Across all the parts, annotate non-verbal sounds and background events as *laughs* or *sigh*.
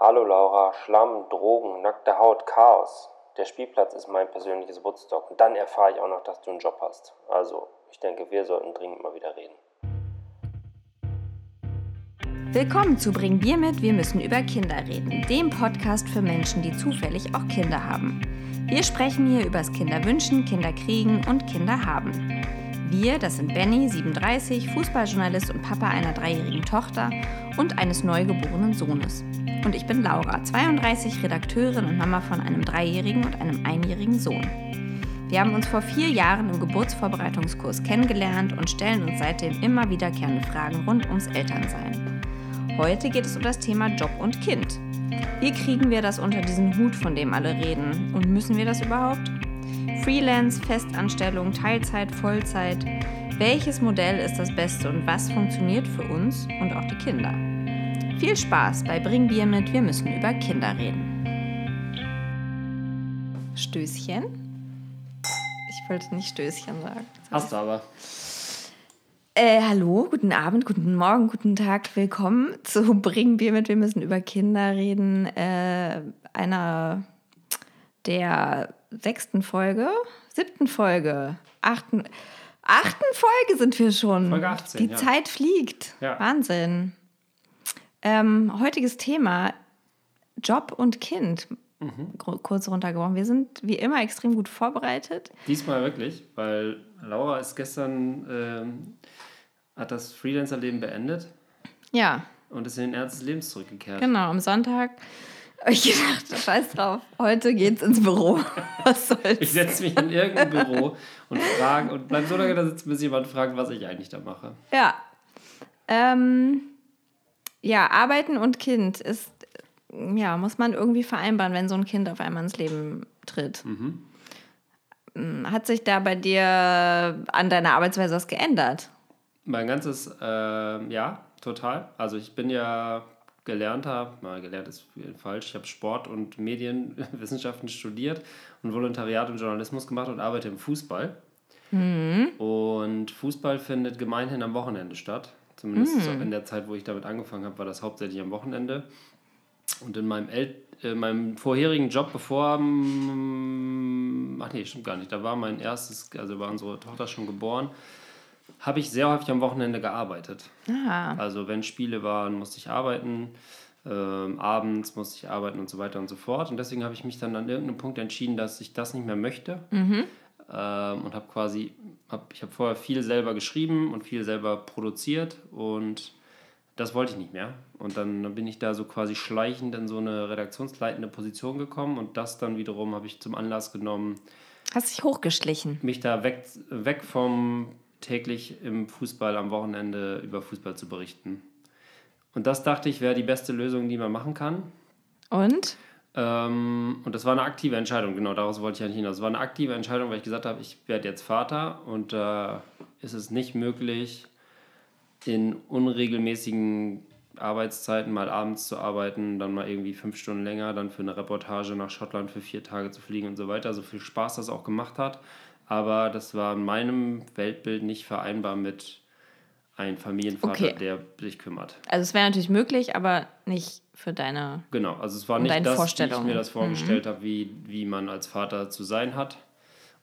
Hallo Laura, Schlamm, Drogen, nackte Haut, Chaos. Der Spielplatz ist mein persönliches Woodstock. Und dann erfahre ich auch noch, dass du einen Job hast. Also, ich denke, wir sollten dringend mal wieder reden. Willkommen zu Bring Bier mit, wir müssen über Kinder reden, dem Podcast für Menschen, die zufällig auch Kinder haben. Wir sprechen hier übers Kinderwünschen, Kinderkriegen und Kinder haben. Wir, das sind Benny, 37, Fußballjournalist und Papa einer dreijährigen Tochter und eines neugeborenen Sohnes. Und ich bin Laura, 32, Redakteurin und Mama von einem dreijährigen und einem einjährigen Sohn. Wir haben uns vor vier Jahren im Geburtsvorbereitungskurs kennengelernt und stellen uns seitdem immer wiederkehrende Fragen rund ums Elternsein. Heute geht es um das Thema Job und Kind. Wie kriegen wir das unter diesen Hut, von dem alle reden? Und müssen wir das überhaupt? Freelance, Festanstellung, Teilzeit, Vollzeit. Welches Modell ist das Beste und was funktioniert für uns und auch die Kinder? Viel Spaß bei Bring Bier mit, wir müssen über Kinder reden. Stößchen? Ich wollte nicht Stößchen sagen. Hast du aber. Äh, hallo, guten Abend, guten Morgen, guten Tag, willkommen zu Bring Bier mit, wir müssen über Kinder reden. Äh, einer der sechsten Folge, siebten Folge, achten, achten Folge sind wir schon. Folge 18, Die ja. Zeit fliegt. Ja. Wahnsinn. Ähm, heutiges Thema: Job und Kind. Mhm. Kurz runtergebrochen. Wir sind wie immer extrem gut vorbereitet. Diesmal wirklich, weil Laura ist gestern, ähm, hat das Freelancer-Leben beendet Ja, und ist in den Ernst des Lebens zurückgekehrt. genau. Am Sonntag ich gedacht, scheiß drauf, heute geht's ins Büro. *laughs* Was soll's? Ich setze mich in irgendein Büro und frage und bleib so lange da sitzen, bis jemand fragt, was ich eigentlich da mache. Ja. Ähm, ja, Arbeiten und Kind ist, ja, muss man irgendwie vereinbaren, wenn so ein Kind auf einmal ins Leben tritt. Mhm. Mm, Hat sich da bei dir an deiner Arbeitsweise was geändert? Mein ganzes, ähm, ja, total. Also ich bin ja gelernter, mal gelernt ist falsch, ich habe Sport und Medienwissenschaften studiert und Volontariat und Journalismus gemacht und arbeite im Fußball. Und Fußball findet gemeinhin am Wochenende statt. Zumindest so in der Zeit, wo ich damit angefangen habe, war das hauptsächlich am Wochenende. Und in meinem, El äh, meinem vorherigen Job, bevor. Ach nee, stimmt gar nicht. Da war mein erstes, also war unsere Tochter schon geboren, habe ich sehr häufig am Wochenende gearbeitet. Ah, Also wenn Spiele waren, musste ich arbeiten, ähm, abends musste ich arbeiten und so weiter und so fort. Und deswegen habe ich mich dann an irgendeinem Punkt entschieden, dass ich das nicht mehr möchte. Ähm, und habe quasi, hab, ich habe vorher viel selber geschrieben und viel selber produziert und das wollte ich nicht mehr. Und dann bin ich da so quasi schleichend in so eine redaktionsleitende Position gekommen und das dann wiederum habe ich zum Anlass genommen, hast dich hochgeschlichen. mich da weg, weg vom täglich im Fußball am Wochenende über Fußball zu berichten. Und das dachte ich, wäre die beste Lösung, die man machen kann. Und? Ähm, und das war eine aktive Entscheidung, genau, daraus wollte ich eigentlich hinaus. Es war eine aktive Entscheidung, weil ich gesagt habe, ich werde jetzt Vater und da ist es nicht möglich, in unregelmäßigen Arbeitszeiten mal abends zu arbeiten, dann mal irgendwie fünf Stunden länger, dann für eine Reportage nach Schottland für vier Tage zu fliegen und so weiter. So viel Spaß das auch gemacht hat. Aber das war in meinem Weltbild nicht vereinbar mit einem Familienvater, Okay. der sich kümmert. Also es wäre natürlich möglich, aber nicht für deine. Genau, also es war nicht deine das, wie ich mir das vorgestellt habe, wie, wie man als Vater zu sein hat.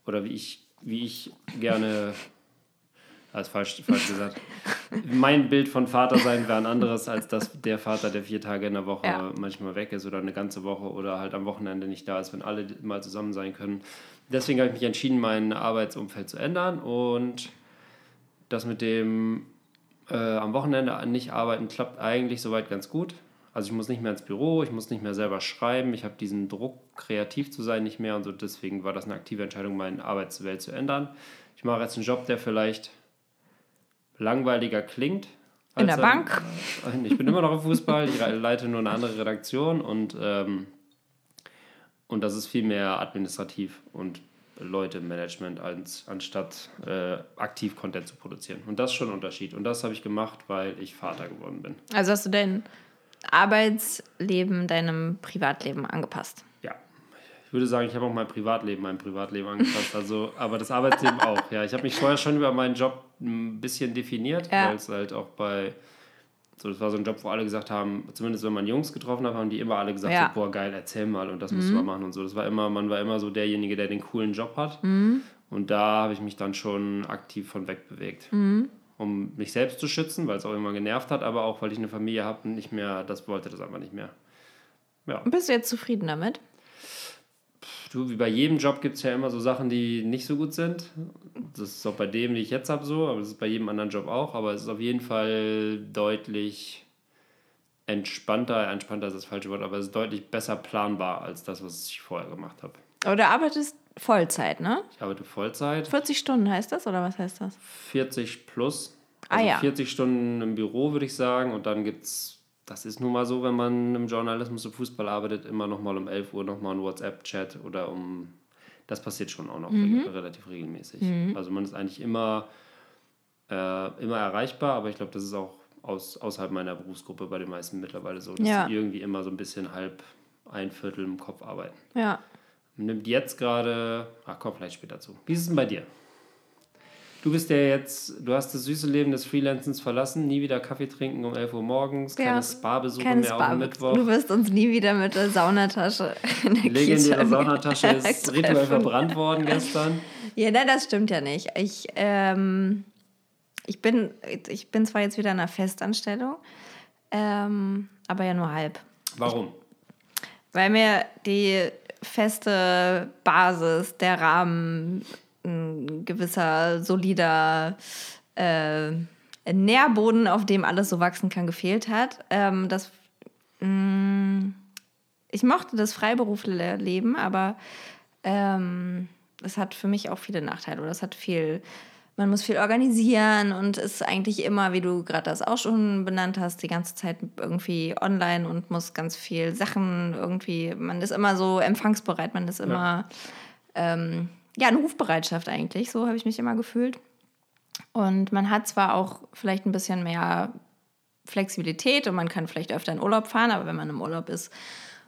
Oder wie ich, wie ich gerne, als falsch, falsch gesagt, *laughs* mein Bild von Vater sein wäre ein anderes als das der Vater, der vier Tage in der Woche Ja. manchmal weg ist oder eine ganze Woche oder halt am Wochenende nicht da ist, wenn alle mal zusammen sein können. Deswegen habe ich mich entschieden, mein Arbeitsumfeld zu ändern und das mit dem äh, am Wochenende nicht arbeiten klappt eigentlich soweit ganz gut. Also ich muss nicht mehr ins Büro, ich muss nicht mehr selber schreiben, ich habe diesen Druck, kreativ zu sein, nicht mehr und so. Deswegen war das eine aktive Entscheidung, meine Arbeitswelt zu ändern. Ich mache jetzt einen Job, der vielleicht langweiliger klingt. In der er- Bank? Ich bin immer noch im Fußball, ich leite nur eine andere Redaktion und, ähm, und das ist viel mehr administrativ und Leute im Management, als, anstatt äh, aktiv Content zu produzieren. Und das ist schon ein Unterschied. Und das habe ich gemacht, weil ich Vater geworden bin. Also hast du dein Arbeitsleben deinem Privatleben angepasst? Ja. Ich würde sagen, ich habe auch mein Privatleben meinem Privatleben angepasst. Also, aber das Arbeitsleben auch. Ja, ich habe mich vorher schon über meinen Job ein bisschen definiert, Ja. weil es halt auch bei So, das war so ein Job, wo alle gesagt haben, zumindest wenn man Jungs getroffen hat, haben die immer alle gesagt, Ja. so, boah, geil, erzähl mal und das musst du mal machen und so. Das war immer, man war immer so derjenige, der den coolen Job hat. Und da habe ich mich dann schon aktiv von wegbewegt. Um mich selbst zu schützen, weil es auch immer genervt hat, aber auch, weil ich eine Familie habe und nicht mehr, das wollte das einfach nicht mehr. Ja. Bist du jetzt zufrieden damit? Du, wie bei jedem Job gibt es ja immer so Sachen, die nicht so gut sind. Das ist auch bei dem, den ich jetzt habe, so, aber das ist bei jedem anderen Job auch. Aber es ist auf jeden Fall deutlich entspannter, entspannter ist das falsche Wort, aber es ist deutlich besser planbar als das, was ich vorher gemacht habe. Aber du arbeitest Vollzeit, ne? Ich arbeite Vollzeit, 40 Stunden heißt das oder was heißt das? 40 plus. Ah, Also ja. 40 Stunden im Büro, würde ich sagen. Und dann gibt es, das ist nun mal so, wenn man im Journalismus und Fußball arbeitet, immer noch mal um 11 Uhr nochmal ein WhatsApp-Chat oder um. Das passiert schon auch noch Mhm. reg- relativ regelmäßig. Also man ist eigentlich immer, äh, immer erreichbar, aber ich glaube, das ist auch aus, außerhalb meiner Berufsgruppe bei den meisten mittlerweile so, dass Ja. sie irgendwie immer so ein bisschen halb ein Viertel im Kopf arbeiten. Ja. Nimmt jetzt gerade, ach komm, vielleicht später zu. Wie ist es denn bei dir? Du bist ja jetzt, du hast das süße Leben des Freelancens verlassen, nie wieder Kaffee trinken um 11 Uhr morgens, keine Ja, Spa-Besuche Keine mehr auf Spa. dem Mittwoch. Du wirst uns nie wieder mit der Saunatasche *laughs* in der Die legendäre Saunatasche ist rituell verbrannt worden gestern. Ja, nein, das stimmt ja nicht. Ich, ähm, ich, bin, ich bin zwar jetzt wieder in einer Festanstellung, ähm, aber ja nur halb. Warum? Weil mir die feste Basis, der Rahmen, ein gewisser solider äh, Nährboden, auf dem alles so wachsen kann, gefehlt hat. Ähm, das, mh, ich mochte das Freiberuflerleben, aber ähm, es hat für mich auch viele Nachteile. Oder es hat viel, man muss viel organisieren und ist eigentlich immer, wie du gerade das auch schon benannt hast, die ganze Zeit irgendwie online und muss ganz viel Sachen irgendwie, man ist immer so empfangsbereit, man ist immer, ähm, ja, eine Rufbereitschaft eigentlich, so habe ich mich immer gefühlt. Und man hat zwar auch vielleicht ein bisschen mehr Flexibilität und man kann vielleicht öfter in Urlaub fahren, aber wenn man im Urlaub ist,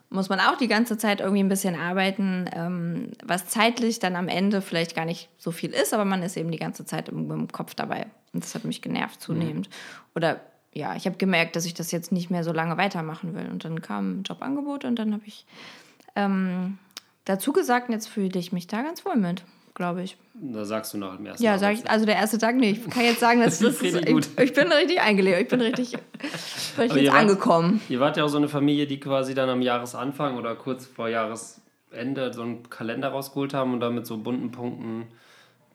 muss man auch die ganze Zeit irgendwie ein bisschen arbeiten, ähm, was zeitlich dann am Ende vielleicht gar nicht so viel ist, aber man ist eben die ganze Zeit im, im Kopf dabei. Und das hat mich genervt zunehmend. Oder ja, ich habe gemerkt, dass ich das jetzt nicht mehr so lange weitermachen will. Und dann kam ein Jobangebot und dann habe ich ähm, dazu gesagt, jetzt fühle ich mich da ganz wohl mit, glaube ich. Da sagst du nach dem ersten Ja, sag ich, also der erste Tag nicht. Ich kann jetzt sagen, *laughs* dass Das das, ist, gut. ich, ich bin richtig eingelebt, ich bin richtig, *laughs* bin jetzt wart- angekommen. Ihr wart ja auch so eine Familie, die quasi dann am Jahresanfang oder kurz vor Jahresende so einen Kalender rausgeholt haben und dann mit so bunten Punkten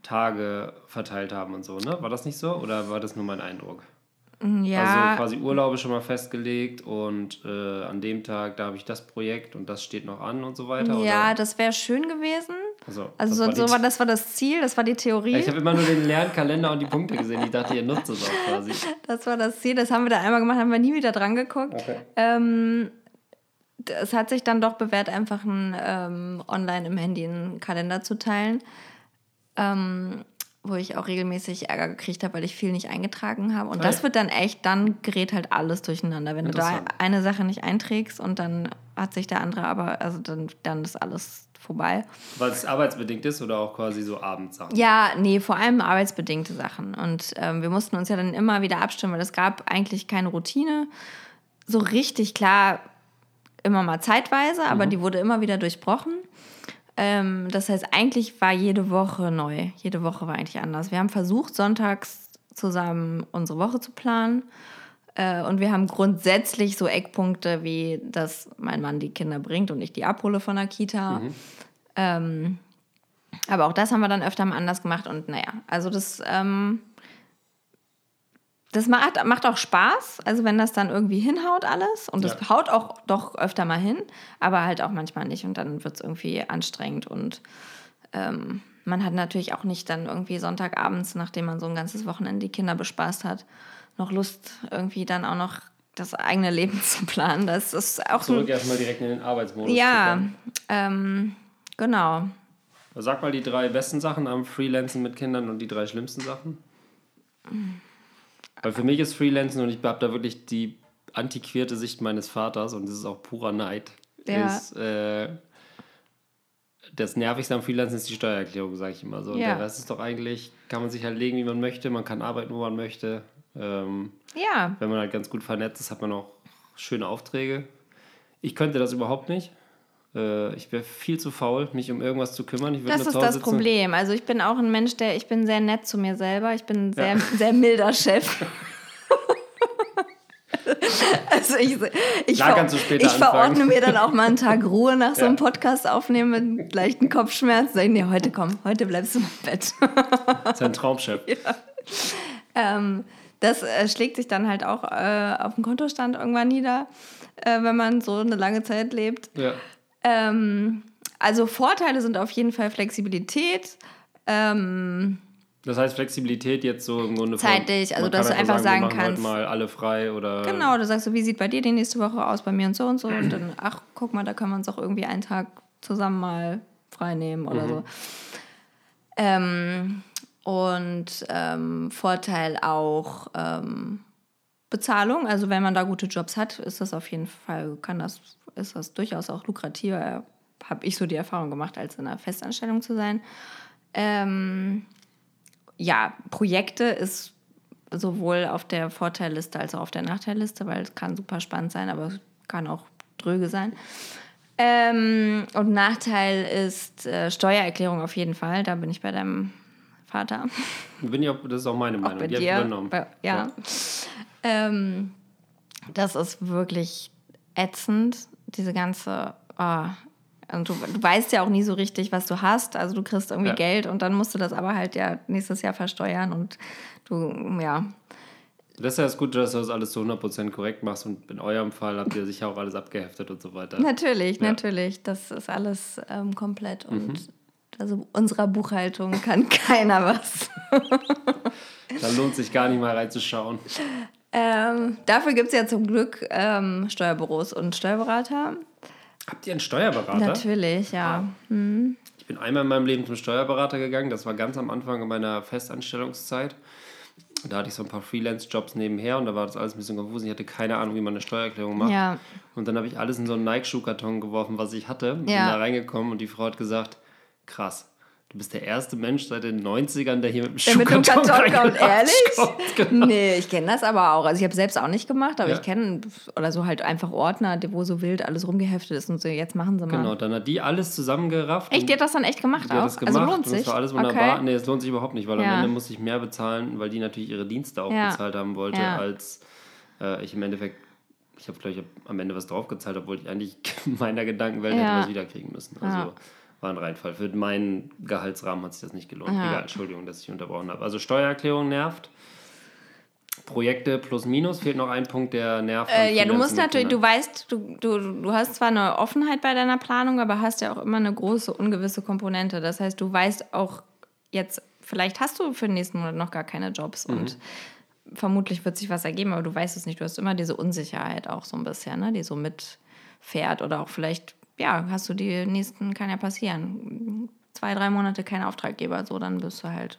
Tage verteilt haben und so, ne? War das nicht so? Oder war das nur mein Eindruck? Ja, Also quasi Urlaube schon mal festgelegt und äh, an dem Tag, da habe ich das Projekt und das steht noch an und so weiter. ja, Oder? das wäre schön gewesen. Also, Also das so, war so das war das Ziel, das war die Theorie. Ich habe immer nur den leeren Kalender und die Punkte gesehen. Ich dachte, ihr nutzt es auch quasi. *laughs* Das war das Ziel, das haben wir da einmal gemacht, haben wir nie wieder dran geguckt. Okay. Ähm, es hat sich dann doch bewährt, einfach ein, ähm, online im Handy einen Kalender zu teilen, ähm, wo ich auch regelmäßig Ärger gekriegt habe, weil ich viel nicht eingetragen habe. Und das wird dann echt, dann gerät halt alles durcheinander. Wenn du da eine Sache nicht einträgst und dann hat sich der andere aber, also dann, dann ist alles vorbei. Weil es arbeitsbedingt ist oder auch quasi so Abendsachen. Ja, nee, vor allem arbeitsbedingte Sachen. Und ähm, wir mussten uns ja dann immer wieder abstimmen, weil es gab eigentlich keine Routine. So richtig klar, immer mal zeitweise, aber die wurde immer wieder durchbrochen. Ähm, das heißt, eigentlich war jede Woche neu. Jede Woche war eigentlich anders. Wir haben versucht, sonntags zusammen unsere Woche zu planen. Äh, und wir haben grundsätzlich so Eckpunkte, wie dass mein Mann die Kinder bringt und ich die abhole von der Kita. Ähm, aber auch das haben wir dann öfter mal anders gemacht. Und naja, also das, ähm, das macht, macht auch Spaß. Also wenn das dann irgendwie hinhaut alles. Und das Ja. haut auch doch öfter mal hin, aber halt auch manchmal nicht. Und dann wird es irgendwie anstrengend. Und ähm, man hat natürlich auch nicht dann irgendwie Sonntagabends, nachdem man so ein ganzes Wochenende die Kinder bespaßt hat, noch Lust, irgendwie dann auch noch das eigene Leben *laughs* zu planen. Das ist auch Zurück ein, erstmal direkt in den Arbeitsmodus. Ja, ähm, genau. Sag mal die drei besten Sachen am Freelancen mit Kindern und die drei schlimmsten Sachen. Weil für mich ist Freelancen und ich habe da wirklich die antiquierte Sicht meines Vaters und das ist auch purer Neid. Ja. Ist, äh, das Nervigste am Freelancen ist die Steuererklärung, sage ich immer so. Ja. der Rest ist doch eigentlich, kann man sich halt legen, wie man möchte, man kann arbeiten, wo man möchte. Ähm, Ja, wenn man halt ganz gut vernetzt ist, hat man auch schöne Aufträge. Ich könnte das überhaupt nicht. Äh, ich wäre viel zu faul, mich um irgendwas zu kümmern. Das ist das sitzen. Problem. Also ich bin auch ein Mensch, der, ich bin sehr nett zu mir selber. Ich bin ein sehr, sehr milder Chef. *laughs* Also ich, ich, ver ich verordne mir dann auch mal einen Tag Ruhe nach so Ja. einem Podcast aufnehmen mit leichten Kopfschmerzen. Sag ich, nee, heute komm, heute bleibst du im Bett. Das ist ein Traumchef. *laughs* Ähm, das äh, schlägt sich dann halt auch äh, auf dem Kontostand irgendwann nieder, äh, wenn man so eine lange Zeit lebt. Ja. Ähm, also Vorteile sind auf jeden Fall Flexibilität. Ähm, Das heißt Flexibilität jetzt so im Grunde von- Zeitlich, also dass du einfach sagen heute kannst- mal alle frei oder genau, du sagst so, wie sieht bei dir die nächste Woche aus, bei mir und so und so. Und dann, ach, guck mal, da können wir uns auch irgendwie einen Tag zusammen mal frei nehmen oder so. Ähm, und ähm, Vorteil auch ähm, Bezahlung. Also wenn man da gute Jobs hat, ist das auf jeden Fall, kann das, ist das durchaus auch lukrativer, habe ich so die Erfahrung gemacht, als in einer Festanstellung zu sein. Ähm, ja, Projekte ist sowohl auf der Vorteilliste als auch auf der Nachteilliste, weil es kann super spannend sein, aber es kann auch dröge sein. Ähm, und Nachteil ist äh, Steuererklärung auf jeden Fall. Da bin ich bei deinem Vater. bin ich auch, das ist auch meine Auch Meinung. bei Die dir. übernommen. Bei, ja. Ähm, das ist wirklich ätzend, diese ganze. Oh, und du, du weißt ja auch nie so richtig, was du hast. Also du kriegst irgendwie Ja. Geld und dann musst du das aber halt ja nächstes Jahr versteuern und du, ja. Das ist ja das Gute, dass du das alles zu 100% korrekt machst und in eurem Fall habt ihr sicher auch alles abgeheftet und so weiter. Natürlich, Ja. natürlich. Das ist alles ähm, komplett und Mhm. also unserer Buchhaltung kann *laughs* keiner was. Da lohnt sich gar nicht mal reinzuschauen. Ähm, dafür gibt es ja zum Glück ähm, Steuerbüros und Steuerberater. Habt ihr einen Steuerberater? Natürlich, ja. Ich bin einmal in meinem Leben zum Steuerberater gegangen. Das war ganz am Anfang meiner Festanstellungszeit. Da hatte ich so ein paar Freelance-Jobs nebenher und da war das alles ein bisschen konfus. Ich hatte keine Ahnung, wie man eine Steuererklärung macht. Ja. Und dann habe ich alles in so einen Nike-Schuhkarton geworfen, was ich hatte. Bin Ja. da reingekommen und die Frau hat gesagt, krass, du bist der erste Mensch seit den 90ern, der hier mit dem Der mit dem Schuhkarton Karton kommt, ehrlich? kommt. *laughs* Genau. Nee, ich kenne das aber auch. Also ich habe selbst auch nicht gemacht, aber Ja. ich kenne, oder so halt einfach Ordner, wo so wild alles rumgeheftet ist und so, jetzt machen sie mal. Genau, dann hat die alles zusammengerafft. Echt, die hat das dann echt gemacht die hat auch? das gemacht also lohnt und sich? es war alles wunderbar. Okay. Nee, es lohnt sich überhaupt nicht, weil Ja. am Ende musste ich mehr bezahlen, weil die natürlich ihre Dienste auch Ja. bezahlt haben wollte, als äh, ich im Endeffekt, ich habe glaube ich am Ende was draufgezahlt, obwohl ich eigentlich in *laughs* meiner Gedankenwelt hätte was wiederkriegen müssen. Also. War ein Reinfall. Für meinen Gehaltsrahmen hat sich das nicht gelohnt. Ja. Egal, Entschuldigung, dass ich unterbrochen habe. Also Steuererklärung nervt. Projekte plus minus fehlt noch ein Punkt, der nervt. Äh, ja, du musst natürlich, du weißt, du, du, du hast zwar eine Offenheit bei deiner Planung, aber hast ja auch immer eine große ungewisse Komponente. Das heißt, du weißt auch jetzt, vielleicht hast du für den nächsten Monat noch gar keine Jobs Mhm. und vermutlich wird sich was ergeben, aber du weißt es nicht. Du hast immer diese Unsicherheit auch so ein bisschen, ne, die so mitfährt oder auch vielleicht, ja, hast du die nächsten, kann ja passieren, zwei, drei Monate kein Auftraggeber, so, dann bist du halt,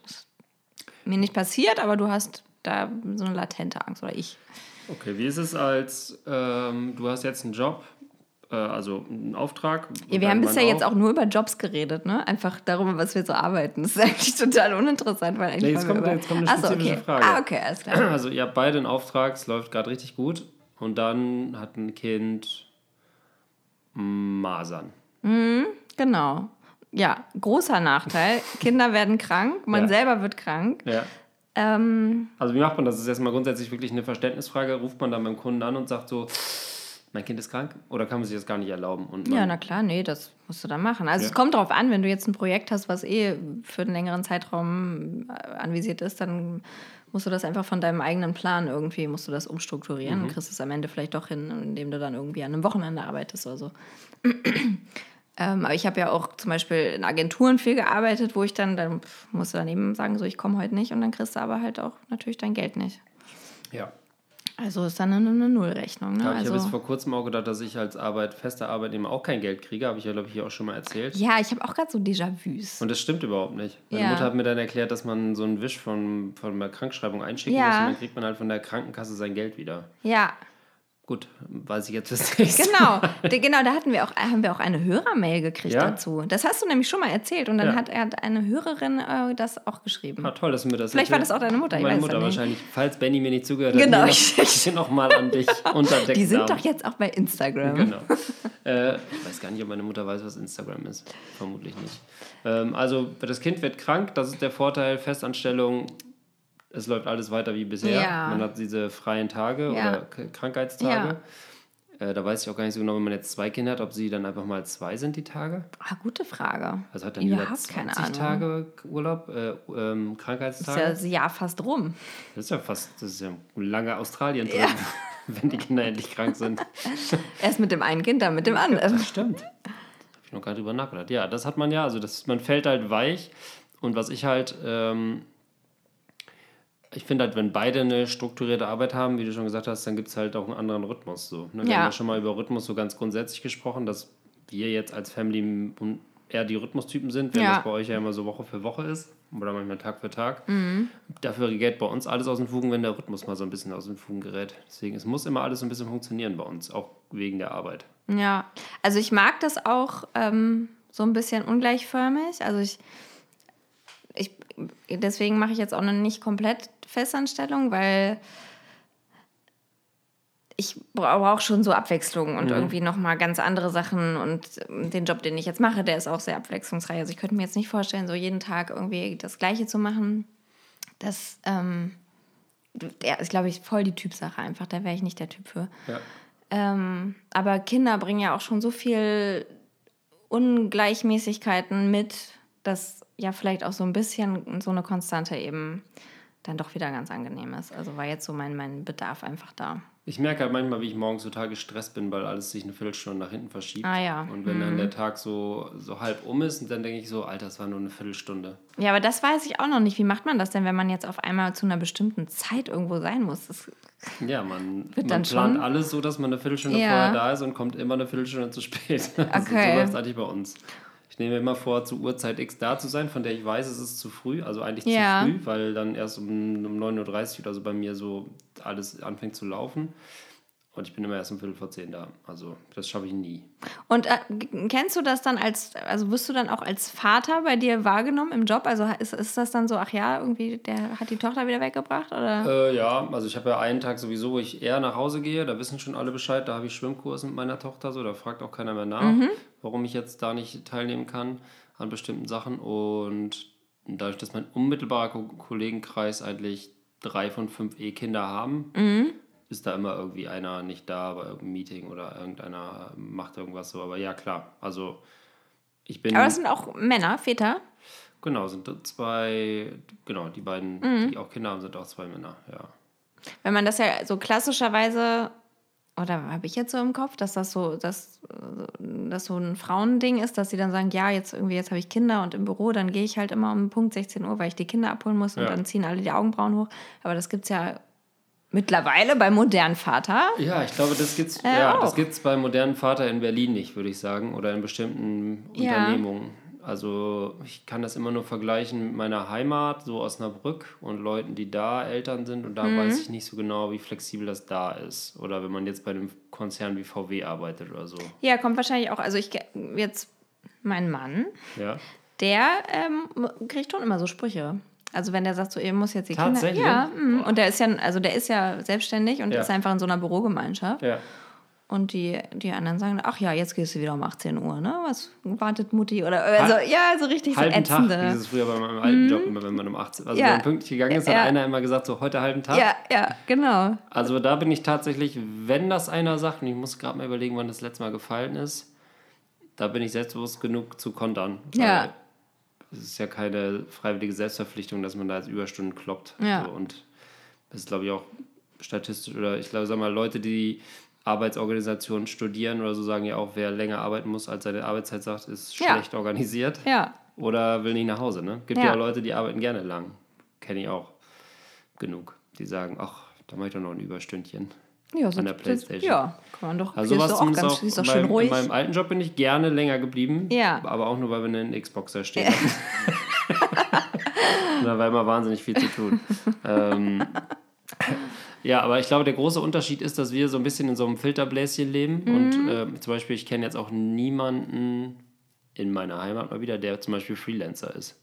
mir nicht passiert, aber du hast da so eine latente Angst oder ich. Okay, wie ist es als, ähm, du hast jetzt einen Job, äh, also einen Auftrag? Ja, wir haben bisher Mann jetzt auch nur über Jobs geredet, ne? Einfach darüber, was wir so arbeiten. Das ist *laughs* eigentlich total uninteressant, weil eigentlich. Nee, jetzt kommt- über- jetzt kommt eine Ach so, spezifische okay. Frage. Ah, okay, alles klar. Also ihr habt beide einen Auftrag, es läuft gerade richtig gut und dann hat ein Kind Masern. Genau. Ja, großer Nachteil. *laughs* Kinder werden krank, man Ja. selber wird krank. Ja. Ähm, Also wie macht man das? Das ist erstmal grundsätzlich wirklich eine Verständnisfrage. Ruft man dann beim Kunden an und sagt so, mein Kind ist krank? Oder kann man sich das gar nicht erlauben? Und ja, na klar, nee, das musst du dann machen. Also Ja. es kommt drauf an, wenn du jetzt ein Projekt hast, was eh für einen längeren Zeitraum anvisiert ist, dann musst du das einfach von deinem eigenen Plan irgendwie, musst du das umstrukturieren Mhm. und kriegst es am Ende vielleicht doch hin, indem du dann irgendwie an einem Wochenende arbeitest oder so. *clears throat* ähm, aber ich habe ja auch zum Beispiel in Agenturen viel gearbeitet, wo ich dann, dann musst du daneben sagen, so ich komme heute nicht und dann kriegst du aber halt auch natürlich dein Geld nicht. ja. Also ist dann eine, eine Nullrechnung. Ne? Ja, ich habe jetzt also, vor kurzem auch gedacht, dass ich als Arbeit, fester Arbeitnehmer auch kein Geld kriege. Habe ich ja, glaube ich, hier auch schon mal erzählt. ja, ich habe auch gerade so Déjà-vus. Und das stimmt überhaupt nicht. Meine Ja. Mutter hat mir dann erklärt, dass man so einen Wisch von, von der Krankschreibung einschicken Ja. muss und dann kriegt man halt von der Krankenkasse sein Geld wieder. Ja, Gut, weiß ich jetzt das *laughs* nächste Genau, De, genau, da hatten wir auch, haben wir auch eine Hörermail gekriegt Ja? dazu. Das hast du nämlich schon mal erzählt und dann Ja. hat, hat eine Hörerin äh, das auch geschrieben. Ah, toll, dass du mir das Vielleicht war das auch deine Mutter, ich Meine weiß Mutter wahrscheinlich. Falls Benny mir nicht zugehört Genau, hat, ich- *laughs* hier noch- nochmal an dich unter Die sind doch jetzt auch bei Instagram. Genau. *laughs* äh, ich weiß gar nicht, ob meine Mutter weiß, was Instagram ist. Vermutlich nicht. Ähm, also, das Kind wird krank, das ist der Vorteil. Festanstellung, es läuft alles weiter wie bisher. Ja. Man hat diese freien Tage Ja. oder Krankheitstage. Äh, da weiß ich auch gar nicht so genau, wenn man jetzt zwei Kinder hat, ob sie dann einfach mal zwei sind, die Tage. Ah, gute Frage. Also hat dann jeder Überhaupt keine 20 Ahnung. Tage Urlaub, äh, ähm, Ist ja Krankheitstage. das Jahr fast rum. Das ist ja fast, das ist ja ein langer Australien-Trip, *laughs* wenn die Kinder endlich krank sind. *laughs* Erst mit dem einen Kind, dann mit dem anderen. Das stimmt. Habe ich noch gar nicht drüber nachgedacht. Ja, das hat man ja. Also das, man fällt halt weich. Und was ich halt, ähm, ich finde halt, wenn beide eine strukturierte Arbeit haben, wie du schon gesagt hast, dann gibt es halt auch einen anderen Rhythmus. So, ne? Wir Ja. haben ja schon mal über Rhythmus so ganz grundsätzlich gesprochen, dass wir jetzt als Family eher die Rhythmustypen sind, wenn Ja. das bei euch ja immer so Woche für Woche ist oder manchmal Tag für Tag. Mhm. Dafür gerät bei uns alles aus den Fugen, wenn der Rhythmus mal so ein bisschen aus den Fugen gerät. Deswegen, es muss immer alles so ein bisschen funktionieren bei uns, auch wegen der Arbeit. Ja, also ich mag das auch ähm, so ein bisschen ungleichförmig. Also ich deswegen mache ich jetzt auch noch nicht komplett Festanstellung, weil ich brauche schon so Abwechslung und irgendwie nochmal ganz andere Sachen. Und ähm, den Job, den ich jetzt mache, der ist auch sehr abwechslungsreich. Also ich könnte mir jetzt nicht vorstellen, so jeden Tag irgendwie das Gleiche zu machen. Das ähm, der ist, glaube ich, voll die Typsache einfach. Da wäre ich nicht der Typ für. Ja. Ähm, aber Kinder bringen ja auch schon so viel Ungleichmäßigkeiten mit, dass ja vielleicht auch so ein bisschen so eine Konstante eben dann doch wieder ganz angenehm ist. Also war jetzt so mein, mein Bedarf einfach da. Ich merke halt manchmal, wie ich morgens total gestresst bin, weil alles sich eine Viertelstunde nach hinten verschiebt. Ah, ja. Und wenn dann der Tag so, so halb um ist, dann denke ich so, Alter, das war nur eine Viertelstunde. Ja, aber das weiß ich auch noch nicht. Wie macht man das denn, wenn man jetzt auf einmal zu einer bestimmten Zeit irgendwo sein muss? Das, Ja, man, Wird man dann plant schon? alles so, dass man eine Viertelstunde Ja. vorher da ist und kommt immer eine Viertelstunde zu spät. *laughs* Also Okay. so läuft es eigentlich bei uns. Ich nehme mir immer vor, zu Uhrzeit X da zu sein, von der ich weiß, es ist zu früh, also eigentlich Ja. zu früh, weil dann erst um, um 9.30 Uhr oder so bei mir so alles anfängt zu laufen. Und ich bin immer erst um Viertel vor zehn da. Also das schaffe ich nie. Und äh, kennst du das dann als, also wirst du dann auch als Vater bei dir wahrgenommen im Job? Also ist, ist das dann so, ach ja, irgendwie, der hat die Tochter wieder weggebracht? Oder? Äh, ja, also ich habe ja einen Tag sowieso, wo ich eher nach Hause gehe, da wissen schon alle Bescheid, da habe ich Schwimmkurs mit meiner Tochter, so, da fragt auch keiner mehr nach, warum ich jetzt da nicht teilnehmen kann an bestimmten Sachen. Und dadurch, dass mein unmittelbarer Ko Kollegenkreis eigentlich drei von fünf E-Kinder haben, ist da immer irgendwie einer nicht da bei irgendeinem Meeting oder irgendeiner macht irgendwas so. Aber ja, klar, also ich bin. Aber das sind auch Männer, Väter. genau, sind zwei, genau, die beiden, Mhm. die auch Kinder haben, sind auch zwei Männer, ja. Wenn man das ja so klassischerweise, oder habe ich jetzt so im Kopf, dass das so, dass, äh, das so ein Frauending ist, dass sie dann sagen, ja, jetzt irgendwie, jetzt habe ich Kinder und im Büro, dann gehe ich halt immer um Punkt 16 Uhr, weil ich die Kinder abholen muss und Ja. dann ziehen alle die Augenbrauen hoch. Aber das gibt es ja mittlerweile beim modernen Vater. Ja, ich glaube, das gibt's, Äh, ja, auch. das gibt's beim modernen Vater in Berlin nicht, würde ich sagen, oder in bestimmten Ja. Unternehmungen. Also ich kann das immer nur vergleichen mit meiner Heimat, so Osnabrück und Leuten, die da Eltern sind. Und da Mhm. weiß ich nicht so genau, wie flexibel das da ist. Oder wenn man jetzt bei einem Konzern wie VW arbeitet oder so. Ja, kommt wahrscheinlich auch, also ich jetzt, mein Mann, Ja. der ähm, kriegt schon immer so Sprüche. Also wenn der sagt, so, ihr muss jetzt die? Kinder. Ja, mm. und der ist ja, also der ist ja selbstständig und Ja. ist einfach in so einer Bürogemeinschaft. Ja. Und die, die anderen sagen, ach ja, jetzt gehst du wieder um 18 Uhr, ne? Was wartet Mutti? Oder also, ja, so richtig so Halben Tag, ätzende. dieses früher bei meinem alten Job, immer wenn man um 18 also Ja. wenn man pünktlich gegangen ist, hat Ja. einer immer gesagt, so heute halben Tag. ja, ja, genau. Also da bin ich tatsächlich, wenn das einer sagt, und ich muss gerade mal überlegen, wann das letzte Mal gefallen ist, da bin ich selbstbewusst genug zu kontern. Ja. Es ist ja keine freiwillige Selbstverpflichtung, dass man da jetzt Überstunden kloppt. Ja. So, und das ist, glaube ich, auch statistisch, oder ich glaube, sag mal, Leute, die Arbeitsorganisationen studieren oder so, sagen ja auch, wer länger arbeiten muss, als seine Arbeitszeit sagt, ist Ja. schlecht organisiert Ja, oder will nicht nach Hause. Ne? Gibt ja. Ja. auch Leute, die arbeiten gerne lang. Kenne ich auch genug. Die sagen, ach, da mache ich doch noch ein Überstündchen. ja, so, An der das- Playstation. Ja, kann man doch. Also was auch ganz, auch, in, schön meinem, ruhig. in meinem alten Job bin ich gerne länger geblieben. Ja. Aber auch nur, weil wir einen Xboxer stehen. Und *laughs* da war immer wahnsinnig viel zu tun. *laughs* ähm, Ja, aber ich glaube, der große Unterschied ist, dass wir so ein bisschen in so einem Filterbläschen leben. Mhm. Und äh, zum Beispiel, ich kenne jetzt auch niemanden in meiner Heimat mal wieder, der zum Beispiel Freelancer ist.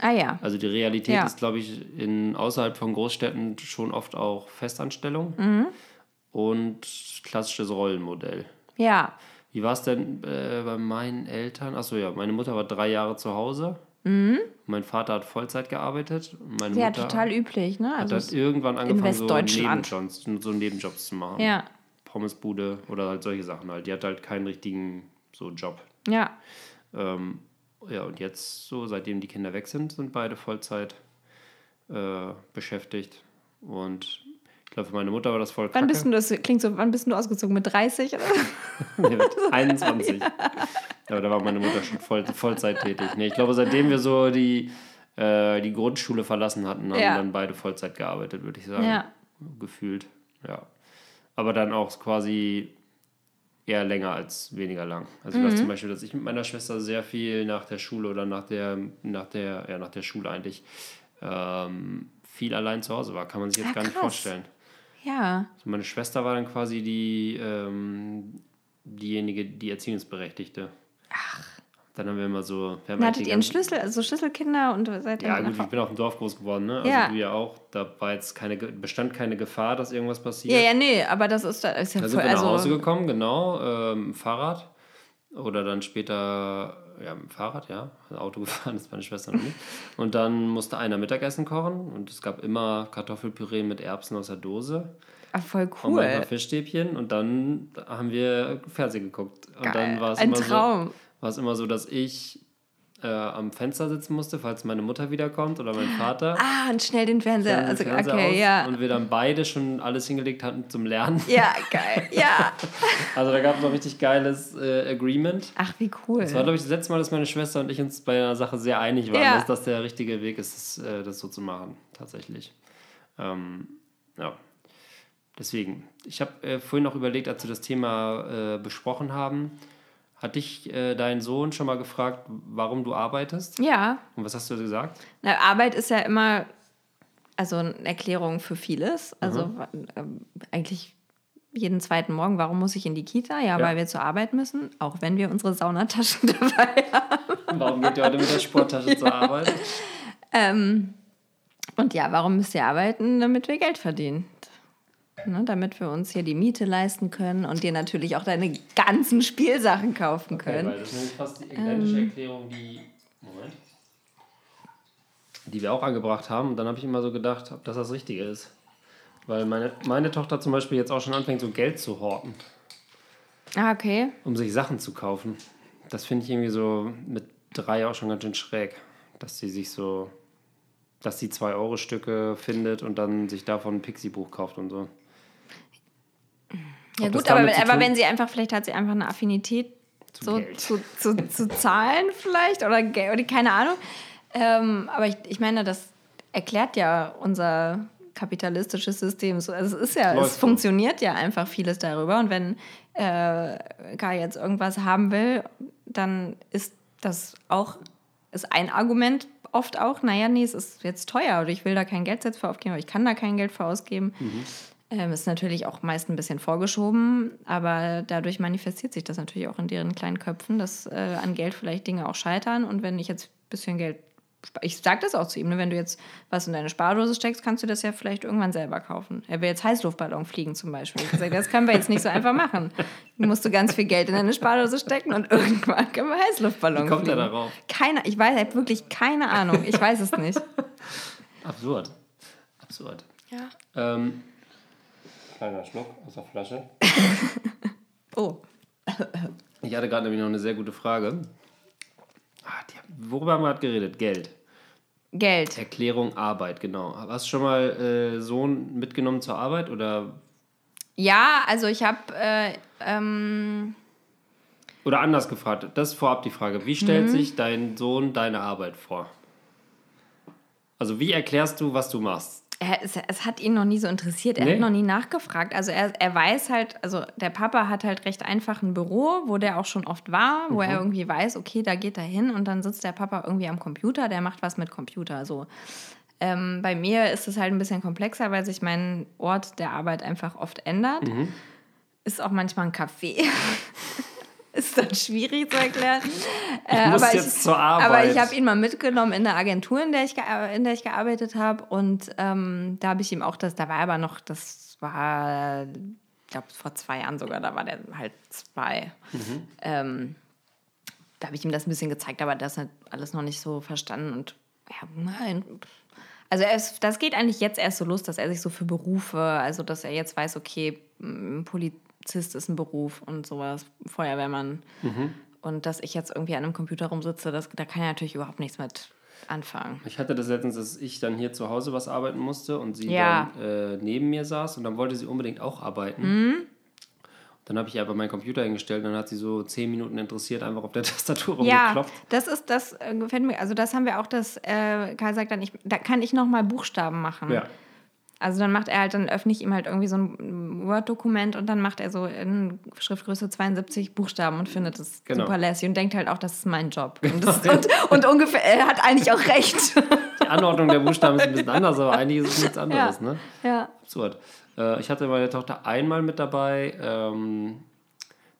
Ah ja. Also die Realität Ja. ist, glaube ich, in, außerhalb von Großstädten schon oft auch Festanstellung Mhm. und klassisches Rollenmodell. Ja. Wie war es denn äh, bei meinen Eltern? Achso, ja, meine Mutter war drei Jahre zu Hause. Mein Vater hat Vollzeit gearbeitet. Meine Mhm. Ja, Mutter total üblich, ne? hat Also halt irgendwann angefangen, so. Nebenjobs, so Nebenjobs zu machen. ja. Pommesbude oder halt solche Sachen halt. Die hat halt keinen richtigen so Job. Ja. Ähm, ja, und jetzt so, seitdem die Kinder weg sind, sind beide Vollzeit äh, beschäftigt. Und ich glaube, für meine Mutter war das voll Wann kacke. bist du, das klingt so, wann bist du ausgezogen? Mit 30? Oder? *laughs* Nee, mit *laughs* 21. Aber da war meine Mutter schon voll, Vollzeit tätig. Nee, ich glaube, seitdem wir so die, äh, die Grundschule verlassen hatten, haben Ja. dann beide Vollzeit gearbeitet, würde ich sagen. Ja. Gefühlt, ja. Aber dann auch quasi eher länger als weniger lang. Also ich weiß zum Beispiel, dass ich mit meiner Schwester sehr viel nach der Schule oder nach der, nach der, ja, nach der Schule eigentlich ähm, viel allein zu Hause war. Kann man sich jetzt Ja, gar nicht krass. vorstellen. Ja. Also meine Schwester war dann quasi die, ähm, diejenige, die Erziehungsberechtigte. Ach. Dann haben wir immer so. Wir eigentlich hattet ihr einen Schlüssel, also Schlüsselkinder und seid ihr Ja, gut, ich bin auf dem Dorf groß geworden, ne? Also Ja. du ja auch. Da war jetzt keine, bestand keine Gefahr, dass irgendwas passiert. Ja, ja, nee, aber das ist, da ist ja Da sind voll, wir nach Hause also, gekommen, genau, ähm, Fahrrad. Oder dann später, ja, mit dem Fahrrad, ja. Auto *laughs* gefahren ist meine Schwester noch nicht. Und dann musste einer Mittagessen kochen und es gab immer Kartoffelpüree mit Erbsen aus der Dose. Ah, voll Und manchmal cool. Fischstäbchen und dann haben wir Fernsehen geguckt. Und Geil. dann war es Ein immer Traum. so, war es immer so, dass ich äh, am Fenster sitzen musste, falls meine Mutter wiederkommt oder mein Vater. Ah, und schnell den Fernseher, Dann also Fernseher okay, aus ja. Und wir dann beide schon alles hingelegt hatten zum Lernen. Ja, geil, ja. *laughs* Also da gab es noch richtig geiles äh, Agreement. Ach, wie cool. Das war, glaube ich, das letzte Mal, dass meine Schwester und ich uns bei einer Sache sehr einig waren, Ja. dass das der richtige Weg ist, das, äh, das so zu machen, tatsächlich. Ähm, ja. Deswegen, ich habe äh, vorhin noch überlegt, als wir das Thema äh, besprochen haben, hat dich äh, dein Sohn schon mal gefragt, warum du arbeitest? Ja, Und was hast du gesagt? Na, Arbeit ist ja immer also eine Erklärung für vieles. Also ähm, eigentlich jeden zweiten Morgen, warum muss ich in die Kita? Ja, Ja. weil wir zur Arbeit müssen, auch wenn wir unsere Saunataschen *laughs* dabei haben. Warum geht ihr heute mit der Sporttasche *laughs* zur Arbeit? Ähm, und ja, warum müsst ihr arbeiten? Damit wir Geld verdienen. Ne, damit wir uns hier die Miete leisten können und dir natürlich auch deine ganzen Spielsachen kaufen Okay, können. weil das ist nämlich fast die identische Erklärung, die. Moment. Die wir auch angebracht haben. Und dann habe ich immer so gedacht, ob das das Richtige ist. Weil meine, meine Tochter zum Beispiel jetzt auch schon anfängt, so Geld zu horten, Ah, okay. um sich Sachen zu kaufen. Das finde ich irgendwie so mit drei auch schon ganz schön schräg. Dass sie sich so. Dass sie 2-Euro-Stücke findet und dann sich davon ein Pixie-Buch kauft und so. Ja Ob gut, aber, aber wenn sie einfach, vielleicht hat sie einfach eine Affinität Zu so zu, zu, zu Zahlen vielleicht oder, oder keine Ahnung. Ähm, aber ich, ich meine, das erklärt ja unser kapitalistisches System. So, also es ist ja, Läuft es so. funktioniert ja einfach vieles darüber. Und wenn äh, Kai jetzt irgendwas haben will, dann ist das auch ist ein Argument oft auch, naja, nee, es ist jetzt teuer oder ich will da kein Geld jetzt für aufgeben, oder ich kann da kein Geld für ausgeben. Ähm, ist natürlich auch meist ein bisschen vorgeschoben, aber dadurch manifestiert sich das natürlich auch in deren kleinen Köpfen, dass äh, an Geld vielleicht Dinge auch scheitern. Und wenn ich jetzt ein bisschen Geld, ich sage das auch zu ihm, ne, wenn du jetzt was in deine Spardose steckst, kannst du das ja vielleicht irgendwann selber kaufen. Er will jetzt Heißluftballon fliegen zum Beispiel. Ich gesagt, das können wir jetzt nicht so einfach machen. Du musst du ganz viel Geld in deine Spardose stecken und irgendwann können wir Heißluftballon Wie kommt er darauf? Keine, ich weiß, ich habe wirklich keine Ahnung. Ich weiß es nicht. Absurd. Absurd. Ja. Ähm, kleiner Schluck aus der Flasche. *laughs* Oh. Ich hatte gerade nämlich noch eine sehr gute Frage. Ah, die, worüber haben wir gerade geredet? Geld. Geld. Erklärung Arbeit, genau. Hast du schon mal äh, Sohn mitgenommen zur Arbeit oder, Ja, also ich habe äh, ähm, oder anders gefragt? Das ist vorab die Frage. Wie Mhm. stellt sich dein Sohn deine Arbeit vor? Also wie erklärst du, was du machst? Er, es, es hat ihn noch nie so interessiert. Er Nee? hat noch nie nachgefragt. Also er, er weiß halt, also der Papa hat halt recht einfach ein Büro, wo der auch schon oft war, wo Mhm. er irgendwie weiß, okay, da geht er hin und dann sitzt der Papa irgendwie am Computer, der macht was mit Computer. So. Ähm, bei mir ist es halt ein bisschen komplexer, weil sich mein Ort der Arbeit einfach oft ändert. Mhm. Ist auch manchmal ein Café. *laughs* ist dann schwierig zu erklären. Ich Äh, muss aber jetzt ich, zur Arbeit. Aber ich habe ihn mal mitgenommen in der Agentur, in der ich, in der ich gearbeitet habe. Und ähm, da habe ich ihm auch das, da war aber noch, das war, ich glaube, vor zwei Jahren sogar, da war der halt zwei. Mhm. Ähm, da habe ich ihm das ein bisschen gezeigt, aber das hat alles noch nicht so verstanden. Und ja, nein. Also ist, das geht eigentlich jetzt erst so los, dass er sich so für Berufe, also dass er jetzt weiß, okay, ein Polizist ist ein Beruf und sowas, Feuerwehrmann. Mhm. Und dass ich jetzt irgendwie an einem Computer rumsitze, das, da kann er natürlich überhaupt nichts mit anfangen. Ich hatte das letztens, dass ich dann hier zu Hause was arbeiten musste und sie Ja. dann äh, neben mir saß und dann wollte sie unbedingt auch arbeiten. Mhm. Dann habe ich aber meinen Computer hingestellt und dann hat sie so zehn Minuten interessiert einfach auf der *laughs* Tastatur Ja, rumgeklopft. das ist, das äh, gefällt mir, also das haben wir auch, das, äh, Karl sagt dann, ich, da kann ich nochmal Buchstaben machen. Ja. Also dann macht er halt, dann öffne ich ihm halt irgendwie so ein Word-Dokument und dann macht er so in Schriftgröße 72 Buchstaben und findet es Genau. super lässig und denkt halt auch, das ist mein Job. *laughs* Und, das, und, und ungefähr, er hat eigentlich auch recht. *laughs* Die Anordnung der Buchstaben ist ein bisschen anders, aber eigentlich ist es nichts anderes. Ja. Ne? ja. Absurd. Äh, ich hatte meine Tochter einmal mit dabei. Ähm,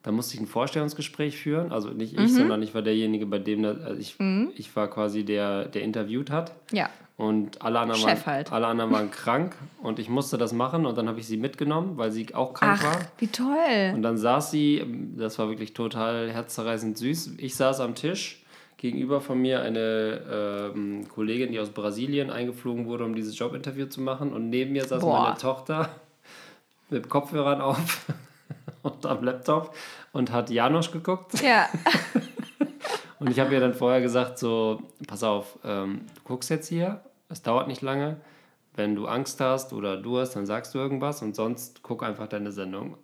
da musste ich ein Vorstellungsgespräch führen. Also nicht Mhm. ich, sondern ich war derjenige, bei dem also ich, ich war quasi der, der interviewt hat. Ja. Und alle anderen, Chef waren, halt. alle anderen waren krank und ich musste das machen und dann habe ich sie mitgenommen, weil sie auch krank Ach, war. wie toll. Und dann saß sie, das war wirklich total herzzerreißend süß. Ich saß am Tisch, gegenüber von mir eine ähm, Kollegin, die aus Brasilien eingeflogen wurde, um dieses Jobinterview zu machen. Und neben mir saß Boah. meine Tochter mit Kopfhörern auf *laughs* und am Laptop und hat Janosch geguckt. Ja. *laughs* Und ich habe ihr dann vorher gesagt, so, pass auf, ähm, du guckst jetzt hier, es dauert nicht lange. Wenn du Angst hast oder du hast, dann sagst du irgendwas und sonst guck einfach deine Sendung.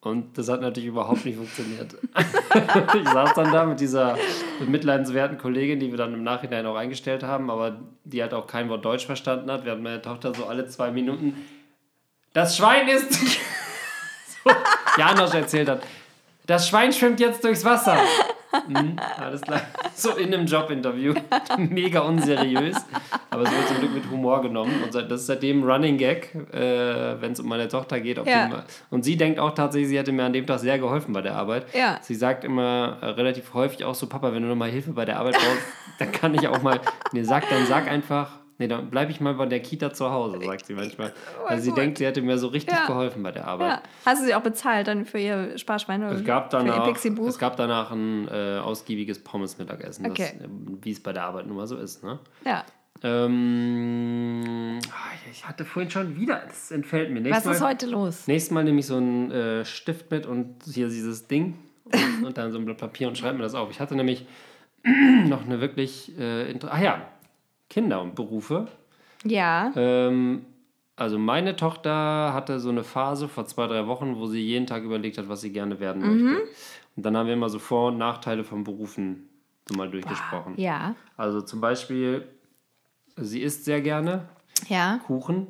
Und das hat natürlich überhaupt nicht funktioniert. *laughs* ich saß dann da mit dieser bemitleidenswerten Kollegin, die wir dann im Nachhinein auch eingestellt haben, aber die halt auch kein Wort Deutsch verstanden hat, während meine Tochter so alle zwei Minuten das Schwein ist. *laughs* so, Janosch erzählt hat. Das Schwein schwimmt jetzt durchs Wasser. Hm, alles klar. So in einem Jobinterview. *laughs* Mega unseriös. Aber es wird zum Glück mit Humor genommen. Und das ist seitdem Running Gag, äh, wenn es um meine Tochter geht. Ja. die, und sie denkt auch tatsächlich, sie hätte mir an dem Tag sehr geholfen bei der Arbeit. Ja. Sie sagt immer äh, relativ häufig auch so, Papa, wenn du noch mal Hilfe bei der Arbeit brauchst, dann kann ich auch mal, nee, sag, dann sag einfach, nee, dann bleibe ich mal bei der Kita zu Hause, sagt sie manchmal. Weil sie denkt, sie hätte mir so richtig Ja. geholfen bei der Arbeit. ja. Hast du sie auch bezahlt dann für ihr Sparschwein? Es gab, für ihr danach, es gab danach ein äh, ausgiebiges Pommes-Mittagessen, Okay. wie es bei der Arbeit nun mal so ist. Ne? Ja. Ähm, ah, ich hatte vorhin schon wieder, das entfällt mir. Was Nächstes ist Mal, heute los? Nächstes Mal nehme ich so einen äh, Stift mit und hier dieses Ding und, und dann so ein Blatt Papier und schreibe mir das auf. Ich hatte nämlich *clears throat* noch eine wirklich, äh, ah ja, Kinder und Berufe. Ja. Ähm, also meine Tochter hatte so eine Phase vor zwei, drei Wochen, wo sie jeden Tag überlegt hat, was sie gerne werden Mhm. möchte. Und dann haben wir immer so Vor- und Nachteile von Berufen so mal durchgesprochen. Ja. Also zum Beispiel, sie isst sehr gerne Ja. Kuchen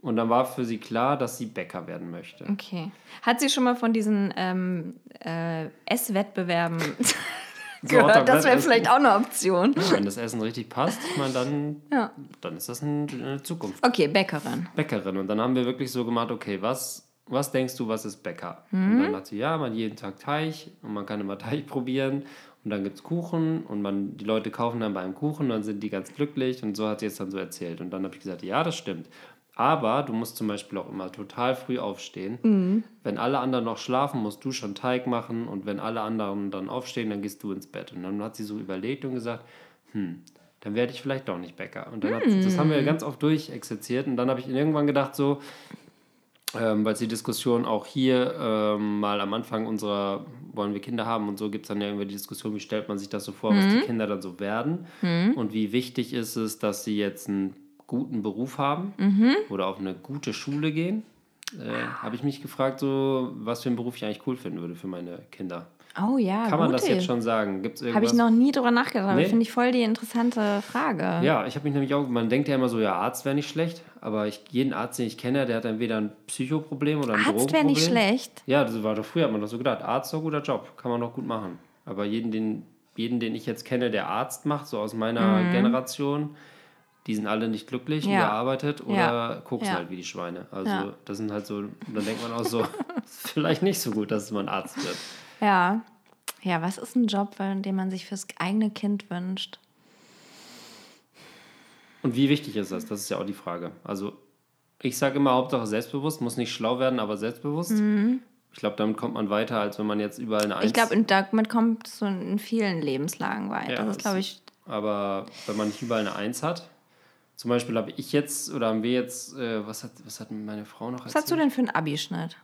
und dann war für sie klar, dass sie Bäcker werden möchte. Okay. Hat sie schon mal von diesen ähm, äh, Esswettbewerben *laughs* gehört? Das wäre vielleicht auch eine Option. Wenn das Essen richtig passt, ich meine, dann, *laughs* Ja. dann ist das ein, eine Zukunft. Okay, Bäckerin. Bäckerin. Und dann haben wir wirklich so gemacht, okay, was, was denkst du, was ist Bäcker? Mhm. Und dann hat sie, ja, man jeden Tag Teig und man kann immer *laughs* Teig probieren. Und dann gibt es Kuchen und man, die Leute kaufen dann beim Kuchen, dann sind die ganz glücklich und so hat sie es dann so erzählt. Und dann habe ich gesagt, ja, das stimmt. Aber du musst zum Beispiel auch immer total früh aufstehen. Mhm. Wenn alle anderen noch schlafen, musst du schon Teig machen und wenn alle anderen dann aufstehen, dann gehst du ins Bett. Und dann hat sie so überlegt und gesagt, hm, dann werde ich vielleicht doch nicht Bäcker. Und dann hat, das haben wir ganz oft durchexerziert und dann habe ich irgendwann gedacht so, ähm, weil es die Diskussion auch hier ähm, mal am Anfang unserer wollen wir Kinder haben und so gibt es dann ja immer die Diskussion, wie stellt man sich das so vor, was die Kinder dann so werden und wie wichtig ist es, dass sie jetzt einen guten Beruf haben oder auf eine gute Schule gehen. Äh, Habe ich mich gefragt, so was für einen Beruf ich eigentlich cool finden würde für meine Kinder. Oh ja, Kann man gute. das jetzt schon sagen? Gibt's Habe ich noch nie drüber nachgedacht, Nee? finde ich voll die interessante Frage. Ja, ich habe mich nämlich auch, man denkt ja immer so, ja, Arzt wäre nicht schlecht, aber ich, jeden Arzt, den ich kenne, der hat entweder ein Psychoproblem oder ein Arzt wäre Drogenproblem. nicht schlecht. Ja, das war doch früher, hat man doch so gedacht, Arzt ist doch ein guter Job, kann man doch gut machen. Aber jeden, den, jeden, den ich jetzt kenne, der Arzt macht, so aus meiner Mhm. Generation, die sind alle nicht glücklich, Ja. gearbeitet oder Ja. koksen Ja. halt wie die Schweine. Also Ja. das sind halt so, dann denkt man auch so, *laughs* *laughs* ist vielleicht nicht so gut, dass man Arzt wird. Ja. Ja, was ist ein Job, den man sich fürs eigene Kind wünscht? Und wie wichtig ist das? Das ist ja auch die Frage. Also ich sage immer, Hauptsache selbstbewusst, muss nicht schlau werden, aber selbstbewusst. Ich glaube, damit kommt man weiter, als wenn man jetzt überall eine Eins... Mhm. Ich glaube, damit kommt so in vielen Lebenslagen weiter. Ja, das ist, glaube ich, Aber wenn man nicht überall eine Eins hat, zum Beispiel habe ich jetzt, oder haben wir jetzt, äh, was, hat, was hat meine Frau noch was hast du denn für einen Abischnitt?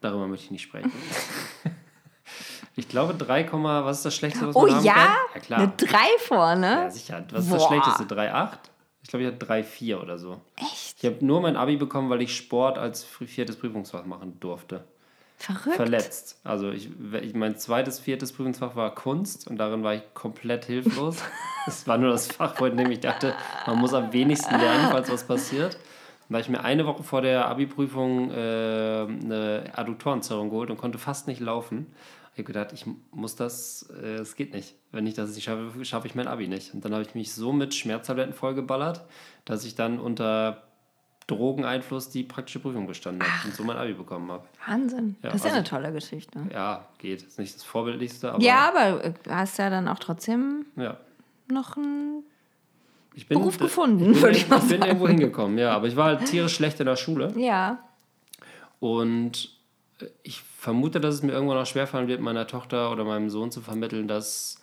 Darüber möchte ich nicht sprechen. *laughs* ich glaube 3, Komma- was ist das Schlechteste, was Oh man haben ja? kann? Ja, klar. Eine 3 vorne? Ja, sicher. Was ist das Boah. Schlechteste? 3,8? Ich glaube, ich hatte 3,4 oder so. Echt? Ich habe nur mein Abi bekommen, weil ich Sport als viertes Prüfungsfach machen durfte. Verrückt. Verletzt. Also ich, ich, mein zweites, viertes Prüfungsfach war Kunst und darin war ich komplett hilflos. *laughs* Es war nur das Fach, dem ich dachte, man muss am wenigsten lernen, falls was passiert. Da habe ich mir eine Woche vor der Abi-Prüfung äh, eine Adduktorenzerrung geholt und konnte fast nicht laufen. Ich habe gedacht, ich muss das, äh, es geht nicht. Wenn ich das nicht schaffe, schaffe ich mein Abi nicht. Und dann habe ich mich so mit Schmerztabletten vollgeballert, dass ich dann unter Drogeneinfluss die praktische Prüfung bestanden habe und so mein Abi bekommen habe. Wahnsinn. Ja, das ist ja also- eine tolle Geschichte. Ja, geht. Ist nicht das Vorbildlichste, aber Ja, aber äh, du hast ja dann auch trotzdem ja. noch einen bin, Beruf gefunden, ich würde ich mal ich bin irgendwo hingekommen, ja. Aber ich war halt tierisch schlecht in der Schule. Ja. Und äh, ich vermute, dass es mir irgendwann auch schwerfallen wird, meiner Tochter oder meinem Sohn zu vermitteln, dass,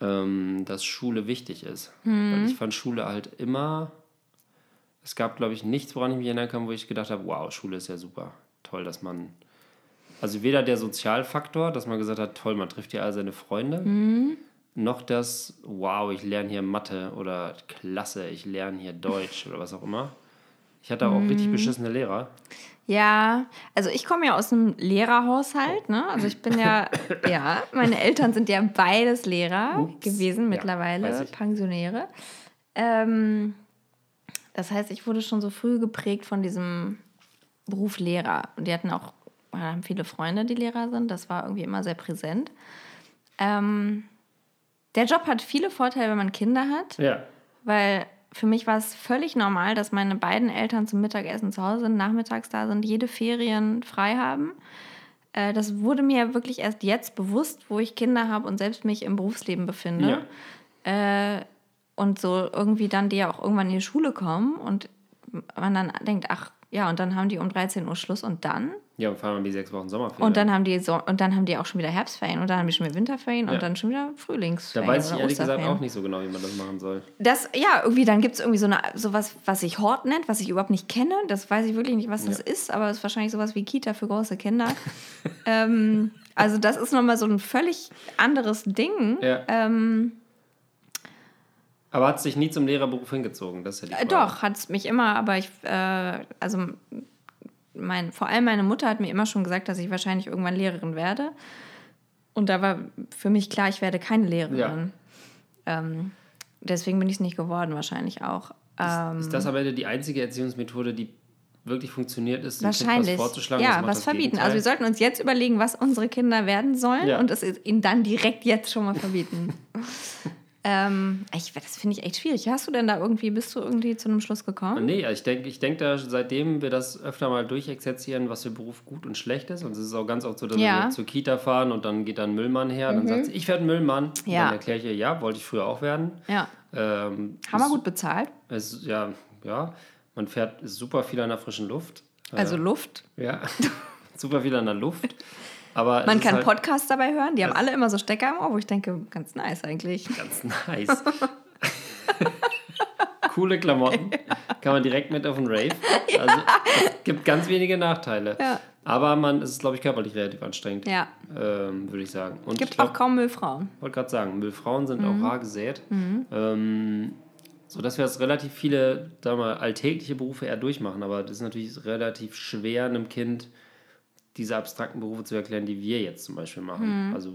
ähm, dass Schule wichtig ist. Hm. Weil ich fand Schule halt immer. Es gab, glaube ich, nichts, woran ich mich erinnern kann, wo ich gedacht habe, wow, Schule ist ja super. Toll, dass man. Also weder der Sozialfaktor, dass man gesagt hat, toll, man trifft hier all seine Freunde, Hm. noch das, wow, ich lerne hier Mathe oder klasse, ich lerne hier Deutsch oder was auch immer. Ich hatte auch Hm. richtig beschissene Lehrer. Ja, also ich komme ja aus einem Lehrerhaushalt, ne? Also ich bin ja, *coughs* ja, meine Eltern sind ja beides Lehrer Ups. gewesen, Ja, mittlerweile ich. Pensionäre. Ähm, das heißt, ich wurde schon so früh geprägt von diesem Beruf Lehrer. Und die hatten auch, haben viele Freunde, die Lehrer sind. Das war irgendwie immer sehr präsent. Ähm, der Job hat viele Vorteile, wenn man Kinder hat Ja. weil für mich war es völlig normal, dass meine beiden Eltern zum Mittagessen zu Hause sind, nachmittags da sind, jede Ferien frei haben. Äh, Das wurde mir wirklich erst jetzt bewusst, wo ich Kinder habe und selbst mich im Berufsleben befinde. Äh, Und so irgendwie dann die ja auch irgendwann in die Schule kommen und man dann denkt, ach ja, und dann haben die um 13 Uhr Schluss und dann? Ja, und fahren wir die sechs Wochen Sommerferien. Und dann haben die so und dann haben die auch schon wieder Herbstferien und dann haben die schon wieder Winterferien Ja. und dann schon wieder da Frühlingsferien. weiß ich ehrlich gesagt auch nicht so genau, wie man das machen soll. Das, ja, irgendwie, dann gibt es irgendwie so eine, sowas, was sich Hort nennt, was ich überhaupt nicht kenne. Das weiß ich wirklich nicht, was das ist, aber es ist wahrscheinlich sowas wie Kita für große Kinder. *laughs* ähm, also, das ist nochmal so ein völlig anderes Ding. Ja. Ähm, Aber hat sich nie zum Lehrerberuf hingezogen, das ist ja äh, doch, hat es mich immer, aber ich, äh, also, mein, vor allem meine Mutter hat mir immer schon gesagt, dass ich wahrscheinlich irgendwann Lehrerin werde. Und da war für mich klar, ich werde keine Lehrerin. Ähm, deswegen bin ich es nicht geworden, wahrscheinlich auch. Ähm, Ist das am Ende die einzige Erziehungsmethode, die wirklich funktioniert ist, dem Kind Wahrscheinlich. was vorzuschlagen? Ja, das was das verbieten. Gegenteil? Also wir sollten uns jetzt überlegen, was unsere Kinder werden sollen Ja. und es ihnen dann direkt jetzt schon mal verbieten. *laughs* ähm, ich, das finde ich echt schwierig. Hast du denn da irgendwie, bist du irgendwie zu einem Schluss gekommen? Nee, ich denke, ich denk da, seitdem wir das öfter mal durchexerzieren, was für Beruf gut und schlecht ist. Und es ist auch ganz oft so, dass Ja. Mhm. wir zur Kita fahren und dann geht da ein Müllmann her. Dann sagt sie, ich werde Müllmann. Und Ja. Dann erkläre ich ihr, ja, wollte ich früher auch werden. Ja. Ähm, Haben wir ist- gut bezahlt? Es, ja, ja, man fährt ist super viel an der frischen Luft. Also Luft. Ja, *laughs* super viel an der Luft. Aber es Man kann halt Podcasts dabei hören. Die haben alle immer so Stecker im Ohr, wo ich denke, ganz nice eigentlich. ganz nice. *laughs* Coole Klamotten. Kann man direkt mit auf den Rave. *laughs* Also es gibt ganz wenige Nachteile. Ja. Aber man es ist, glaube ich, körperlich relativ anstrengend. Ja. Ähm, würde ich sagen. Und Gibt glaub, auch kaum Müllfrauen. wollte gerade sagen, Müllfrauen sind Mhm. auch rar gesät. Ähm, so dass wir jetzt relativ viele, wir mal, alltägliche Berufe eher durchmachen. Aber das ist natürlich relativ schwer, einem Kind diese abstrakten Berufe zu erklären, die wir jetzt zum Beispiel machen. Mhm. Also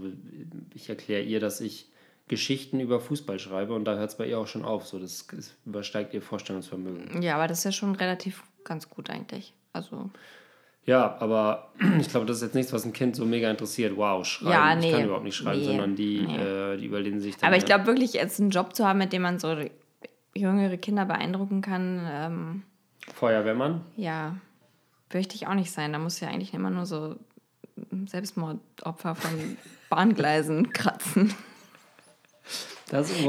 ich erkläre ihr, dass ich Geschichten über Fußball schreibe und da hört es bei ihr auch schon auf. So, das, das übersteigt ihr Vorstellungsvermögen. Ja, aber das ist ja schon relativ ganz gut eigentlich. Also, Ja, aber *clears throat* ich glaube, das ist jetzt nichts, was ein Kind so mega interessiert. Wow, schreiben. Ja, Ich nee. kann überhaupt nicht schreiben, Nee, sondern die, nee. äh, die überlegen sich dann. aber ich glaube wirklich, jetzt einen Job zu haben, mit dem man so jüngere Kinder beeindrucken kann, ähm, Feuerwehrmann? ja, möchte ich auch nicht sein. Da muss ja eigentlich immer nur so Selbstmordopfer von Bahngleisen *laughs* kratzen.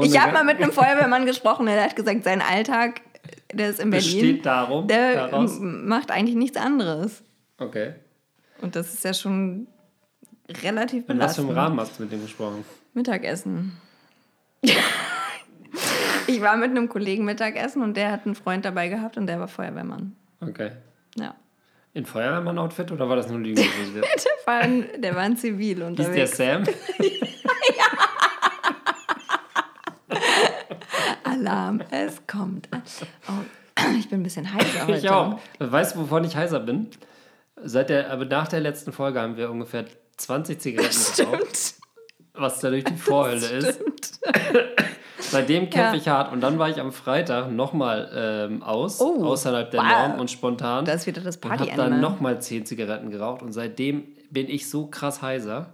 Ich habe mal mit einem Feuerwehrmann gesprochen, der hat gesagt, sein Alltag, der ist in Berlin, Besteht darum, der daraus? macht eigentlich nichts anderes. Okay. Und das ist ja schon relativ In was für einem belastend. Rahmen hast du mit dem gesprochen? Mittagessen. *laughs* ich war mit einem Kollegen Mittagessen und der hat einen Freund dabei gehabt und der war Feuerwehrmann. Okay. Ja. In Feuerwehrmann-Outfit oder war das nur Lügen? *laughs* Der war ein, der war ein Zivil Hieß der unterwegs. Sam? *laughs* Alarm, es kommt. Oh, ich bin ein bisschen heißer heute. Ich auch. Weißt du, wovon ich heißer bin? Seit der, aber nach der letzten Folge haben wir ungefähr 20 Zigaretten geraucht, Stimmt. was dadurch die Vorhölle ist. Seitdem kämpfe Ja. ich hart. Und dann war ich am Freitag nochmal ähm, aus, Oh, außerhalb der wow. Norm und spontan. Das ist wieder das und habe Party-Animal. dann nochmal 10 Zigaretten geraucht. Und seitdem bin ich so krass heiser.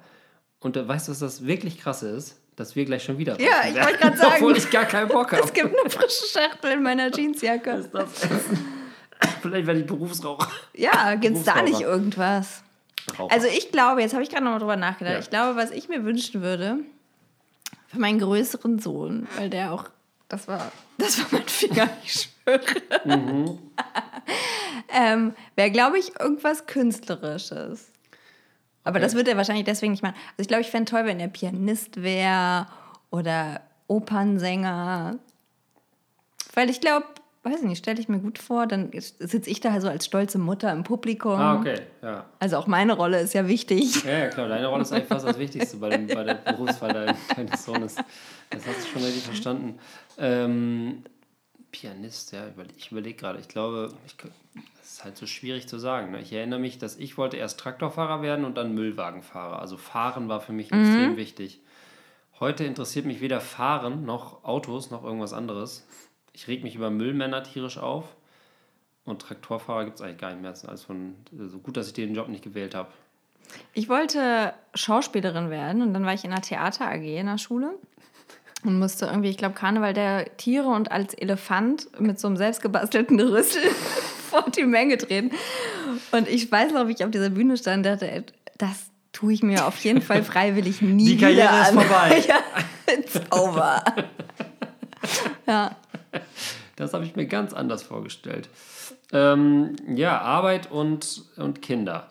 Und äh, weißt du, was das wirklich krasse ist? Dass wir gleich schon wieder Ja, ich wollte gerade *laughs* sagen. Obwohl ich gar keinen Bock habe. Es gibt eine frische Schachtel in meiner *laughs* Jeansjacke. das Essen. Vielleicht werde ich Berufsraucher. Ja, gibt's da nicht irgendwas? Raucher. Also ich glaube, jetzt habe ich gerade noch mal drüber nachgedacht. Ja. Ich glaube, was ich mir wünschen würde für meinen größeren Sohn, weil der auch, das war, *laughs* das war mein Finger, ich schwöre. Mhm. ähm, Wäre, glaube ich, irgendwas Künstlerisches. Aber Okay. das wird er wahrscheinlich deswegen nicht machen. Also ich glaube, ich fände toll, wenn er Pianist wäre oder Opernsänger. Weil ich glaube, weiß ich nicht, stelle ich mir gut vor, dann sitze ich da so als stolze Mutter im Publikum. ah, okay. Ja. Also auch meine Rolle ist ja wichtig. Ja, ja, klar, deine Rolle ist eigentlich fast das Wichtigste bei, dem, bei der Berufswahl dein- deines Sohnes. Das hast du schon richtig verstanden. Ähm, Pianist, ja, ich überlege gerade. Ich glaube, ich, das ist halt so schwierig zu sagen. Ne? Ich erinnere mich, dass ich wollte erst Traktorfahrer werden und dann Müllwagenfahrer. Also Fahren war für mich extrem wichtig. Heute interessiert mich weder Fahren noch Autos noch irgendwas anderes. Ich reg mich über Müllmänner tierisch auf. Und Traktorfahrer gibt es eigentlich gar nicht mehr. Das ist alles von, so gut, dass ich den Job nicht gewählt habe. Ich wollte Schauspielerin werden und dann war ich in einer Theater AG in der Schule und musste irgendwie, ich glaube, Karneval der Tiere und als Elefant mit so einem selbstgebastelten Rüssel *laughs* vor die Menge treten. Und ich weiß noch, wie ich auf dieser Bühne stand und dachte, ey, das tue ich mir auf jeden Fall freiwillig nie Die Karriere wieder ist vorbei. *laughs* ja, it's over. *laughs* ja. *laughs* Das habe ich mir ganz anders vorgestellt. Ähm, ja, Arbeit und, und Kinder.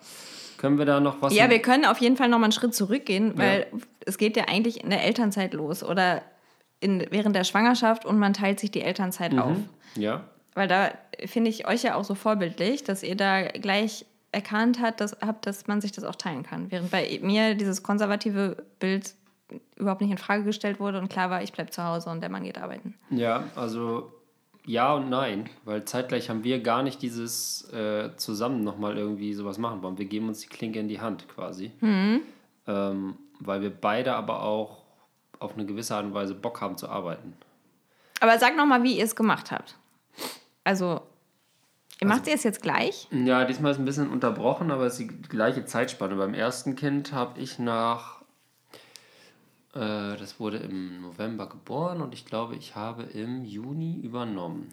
Können wir da noch was? Ja, wir können auf jeden Fall noch mal einen Schritt zurückgehen, weil es geht ja eigentlich in der Elternzeit los oder in, während der Schwangerschaft und man teilt sich die Elternzeit auf. ja, Weil da finde ich euch ja auch so vorbildlich, dass ihr da gleich erkannt habt, dass, habt, dass man sich das auch teilen kann. Während bei mir dieses konservative Bild überhaupt nicht in Frage gestellt wurde und klar war, ich bleibe zu Hause und der Mann geht arbeiten. ja, also ja und nein, weil zeitgleich haben wir gar nicht dieses äh, zusammen nochmal irgendwie sowas machen wollen. Wir geben uns die Klinke in die Hand quasi. Ähm, weil wir beide aber auch auf eine gewisse Art und Weise Bock haben zu arbeiten. Aber sag noch mal, wie ihr es gemacht habt. Also, ihr macht ihr es jetzt gleich? Ja, diesmal ist ein bisschen unterbrochen, aber es ist die gleiche Zeitspanne. Beim ersten Kind habe ich nach, äh, das wurde im November geboren und ich glaube, ich habe im Juni übernommen.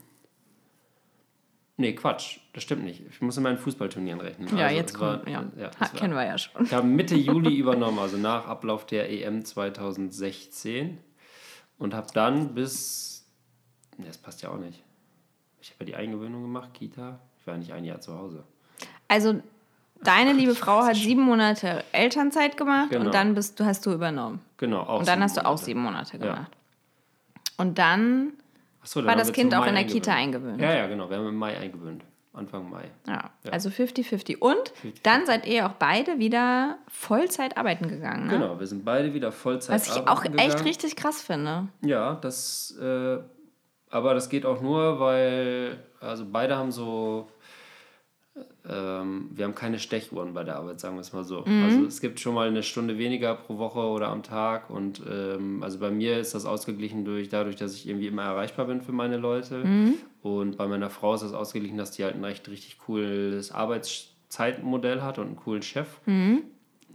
Nee, Quatsch, das stimmt nicht. Ich muss in meinen Fußballturnieren rechnen. Ja, Also, jetzt es war- kommt, ja. ja, ha, kennen wir ja schon. ich habe Mitte Juli übernommen, also nach Ablauf der EM 2016 und habe dann bis, ne, das passt ja auch nicht. Ich habe ja die Eingewöhnung gemacht, Kita. Ich war ja nicht ein Jahr zu Hause. Also, deine liebe Frau hat sieben Monate Elternzeit gemacht Genau. und dann bist du, hast du übernommen. Genau, auch Und dann hast du auch sieben Monate Ja. gemacht. Und dann dann war das Kind auch in der Kita eingewöhnt. Ja, ja, genau. Wir haben im Mai eingewöhnt. Anfang Mai. Ja, Ja. also 50-50. Und dann seid ihr auch beide wieder Vollzeit arbeiten gegangen. Ne? Genau, wir sind beide wieder Vollzeit Was ich auch arbeiten echt gegangen. richtig krass finde. Ja, das, äh, aber das geht auch nur, weil, also beide haben so, ähm, wir haben keine Stechuhren bei der Arbeit, sagen wir es mal so. Mhm. Also es gibt schon mal eine Stunde weniger pro Woche oder am Tag und ähm, also bei mir ist das ausgeglichen durch dadurch, dass ich irgendwie immer erreichbar bin für meine Leute Mhm. und bei meiner Frau ist das ausgeglichen, dass die halt ein recht richtig cooles Arbeitszeitmodell hat und einen coolen Chef. Mhm.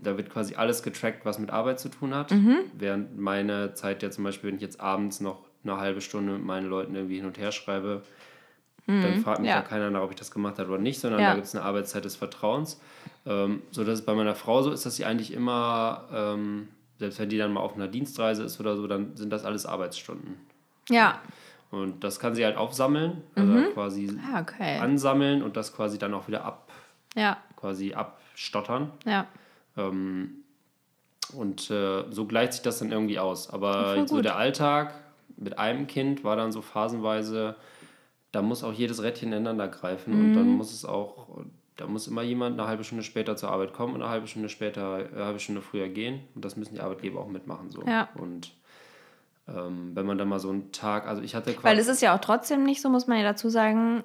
Da wird quasi alles getrackt, was mit Arbeit zu tun hat. Während meine Zeit ja zum Beispiel, wenn ich jetzt abends noch eine halbe Stunde mit meinen Leuten irgendwie hin und her schreibe, dann fragt mich ja. ja. keiner nach, ob ich das gemacht habe oder nicht, sondern Ja. da gibt es eine Arbeitszeit des Vertrauens. Ähm, so dass es bei meiner Frau so ist, dass sie eigentlich immer, ähm, selbst wenn die dann mal auf einer Dienstreise ist oder so, dann sind das alles Arbeitsstunden. Ja. Und das kann sie halt aufsammeln, also Mhm. quasi Ah, okay. ansammeln und das quasi dann auch wieder ab, Ja. quasi abstottern. Ja. Ähm, und äh, so gleicht sich das dann irgendwie aus. Aber so der Alltag mit einem Kind war dann so phasenweise, da muss auch jedes Rädchen ineinander greifen und Mhm. dann muss es auch, da muss immer jemand eine halbe Stunde später zur Arbeit kommen und eine halbe Stunde später, eine halbe Stunde früher gehen. Und das müssen die Arbeitgeber auch mitmachen. So. Ja. Und ähm, wenn man dann mal so einen Tag, also ich hatte Weil es ist ja auch trotzdem nicht so, muss man ja dazu sagen,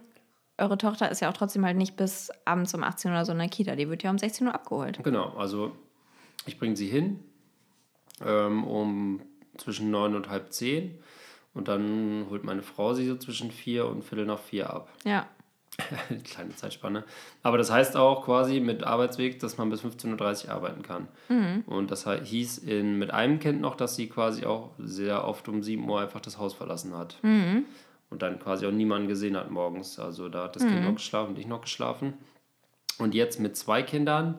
eure Tochter ist ja auch trotzdem halt nicht bis abends um 18 Uhr oder so in der Kita. Die wird ja um 16 Uhr abgeholt. Genau, also ich bringe sie hin ähm, um zwischen neun und halb zehn und dann holt meine Frau sie so zwischen vier und viertel nach vier ab. Ja. *laughs* Kleine Zeitspanne. Aber das heißt auch quasi mit Arbeitsweg, dass man bis 15.30 Uhr arbeiten kann. Und das hieß in, mit einem Kind noch, dass sie quasi auch sehr oft um 7 Uhr einfach das Haus verlassen hat. Und dann quasi auch niemanden gesehen hat morgens. Also da hat das Kind noch geschlafen und ich noch geschlafen. Und jetzt mit zwei Kindern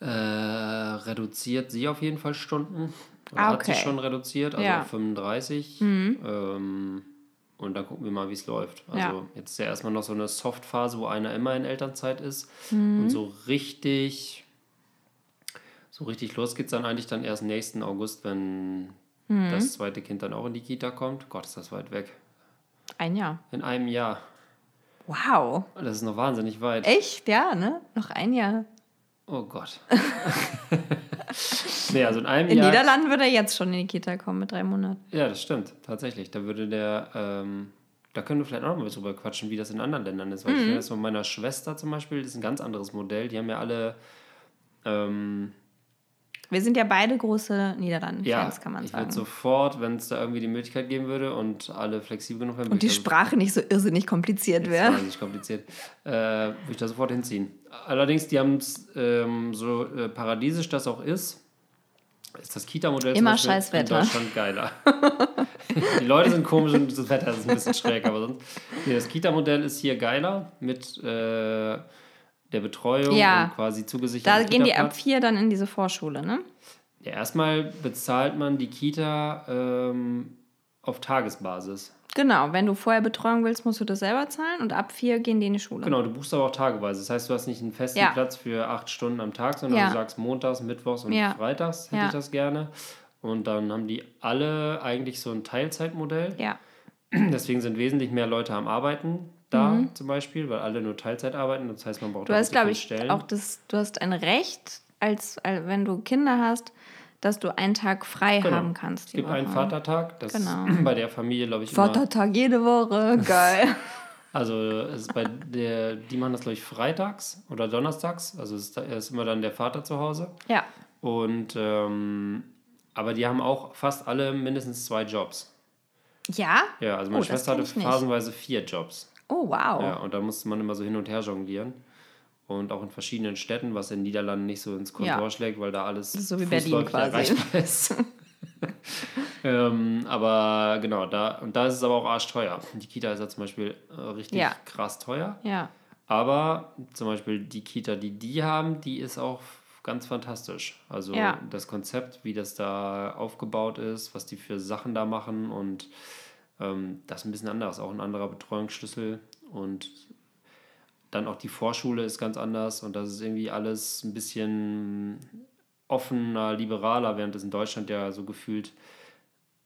äh, reduziert sie auf jeden Fall Stunden. Oder Ah, hat okay. schon reduziert, also Ja. auf 35. Ähm, und dann gucken wir mal, wie es läuft. Also Ja. jetzt ist ja erstmal noch so eine Softphase, wo einer immer in Elternzeit ist. Und so richtig, so richtig los geht's dann eigentlich dann erst nächsten August, wenn das zweite Kind dann auch in die Kita kommt. Gott, ist das weit weg. Ein Jahr. In einem Jahr. Wow. Das ist noch wahnsinnig weit. Echt? Ja, ne? Noch ein Jahr. Oh Gott. *laughs* nee, also in einem In Jahr. Niederlanden würde er jetzt schon in die Kita kommen mit drei Monaten. Ja, das stimmt, tatsächlich. Da würde der, ähm, da können wir vielleicht auch noch mal drüber quatschen, wie das in anderen Ländern ist. Weil Mhm. ich finde das von meiner Schwester zum Beispiel, das ist ein ganz anderes Modell. Die haben ja alle, ähm, Wir sind ja beide große Niederlanden-Fans, ja, kann man ich sagen. würde sofort, wenn es da irgendwie die Möglichkeit geben würde und alle flexibel genug wären, Und die ich Sprache nicht so irrsinnig kompliziert wäre. nicht kompliziert. Äh, würde ich da sofort hinziehen. Allerdings, die haben es ähm, so äh, paradiesisch das auch ist, ist das Kita-Modell Immer scheiß in Wetter. Deutschland geiler. *laughs* die Leute sind komisch und das Wetter ist ein bisschen schräg, aber sonst. Nee, das Kita-Modell ist hier geiler mit äh, der Betreuung Ja. und quasi Da zugesicherten gehen die ab vier dann in diese Vorschule, ne? Ja, erstmal bezahlt man die Kita ähm, auf Tagesbasis. Genau, wenn du vorher Betreuung willst, musst du das selber zahlen und ab vier gehen die in die Schule. Genau, du buchst aber auch tageweise. Das heißt, du hast nicht einen festen Ja. Platz für acht Stunden am Tag, sondern Ja. du sagst montags, mittwochs und Ja. freitags hätte ich das gerne. Und dann haben die alle eigentlich so ein Teilzeitmodell. Ja, Deswegen sind wesentlich mehr Leute am Arbeiten da zum Beispiel, weil alle nur Teilzeit arbeiten. Das heißt, man braucht Mhm. du auch hast, glaube ich, Stellen. auch das, du hast ein Recht, als, als wenn du Kinder hast, dass du einen Tag frei Genau. haben kannst. es gibt einen Woche. Vatertag. Das Genau. ist *clears throat* bei der Familie, glaube ich, immer, Vatertag jede Woche, *laughs* geil. Also es ist bei der, die machen das, glaube ich, freitags oder donnerstags. Also es ist, ist immer dann der Vater zu Hause. ja, Und ähm, aber die haben auch fast alle mindestens zwei Jobs. ja? Ja, also Oh, meine das Schwester hatte phasenweise vier Jobs. Oh, wow. Ja, und da musste man immer so hin und her jonglieren. Und auch in verschiedenen Städten, was in den Niederlanden nicht so ins Kontor Ja. schlägt, weil da alles so wie Berlin quasi. erreichbar ist. *laughs* ähm, aber genau, da, und da ist es aber auch arschteuer. Die Kita ist ja zum Beispiel äh, richtig Ja. krass teuer. Ja, Aber zum Beispiel die Kita, die die haben, die ist auch ganz fantastisch. Also Ja. das Konzept, wie das da aufgebaut ist, was die für Sachen da machen und ähm, das ist ein bisschen anders, auch ein anderer Betreuungsschlüssel und dann auch die Vorschule ist ganz anders und das ist irgendwie alles ein bisschen offener, liberaler, während es in Deutschland ja so gefühlt,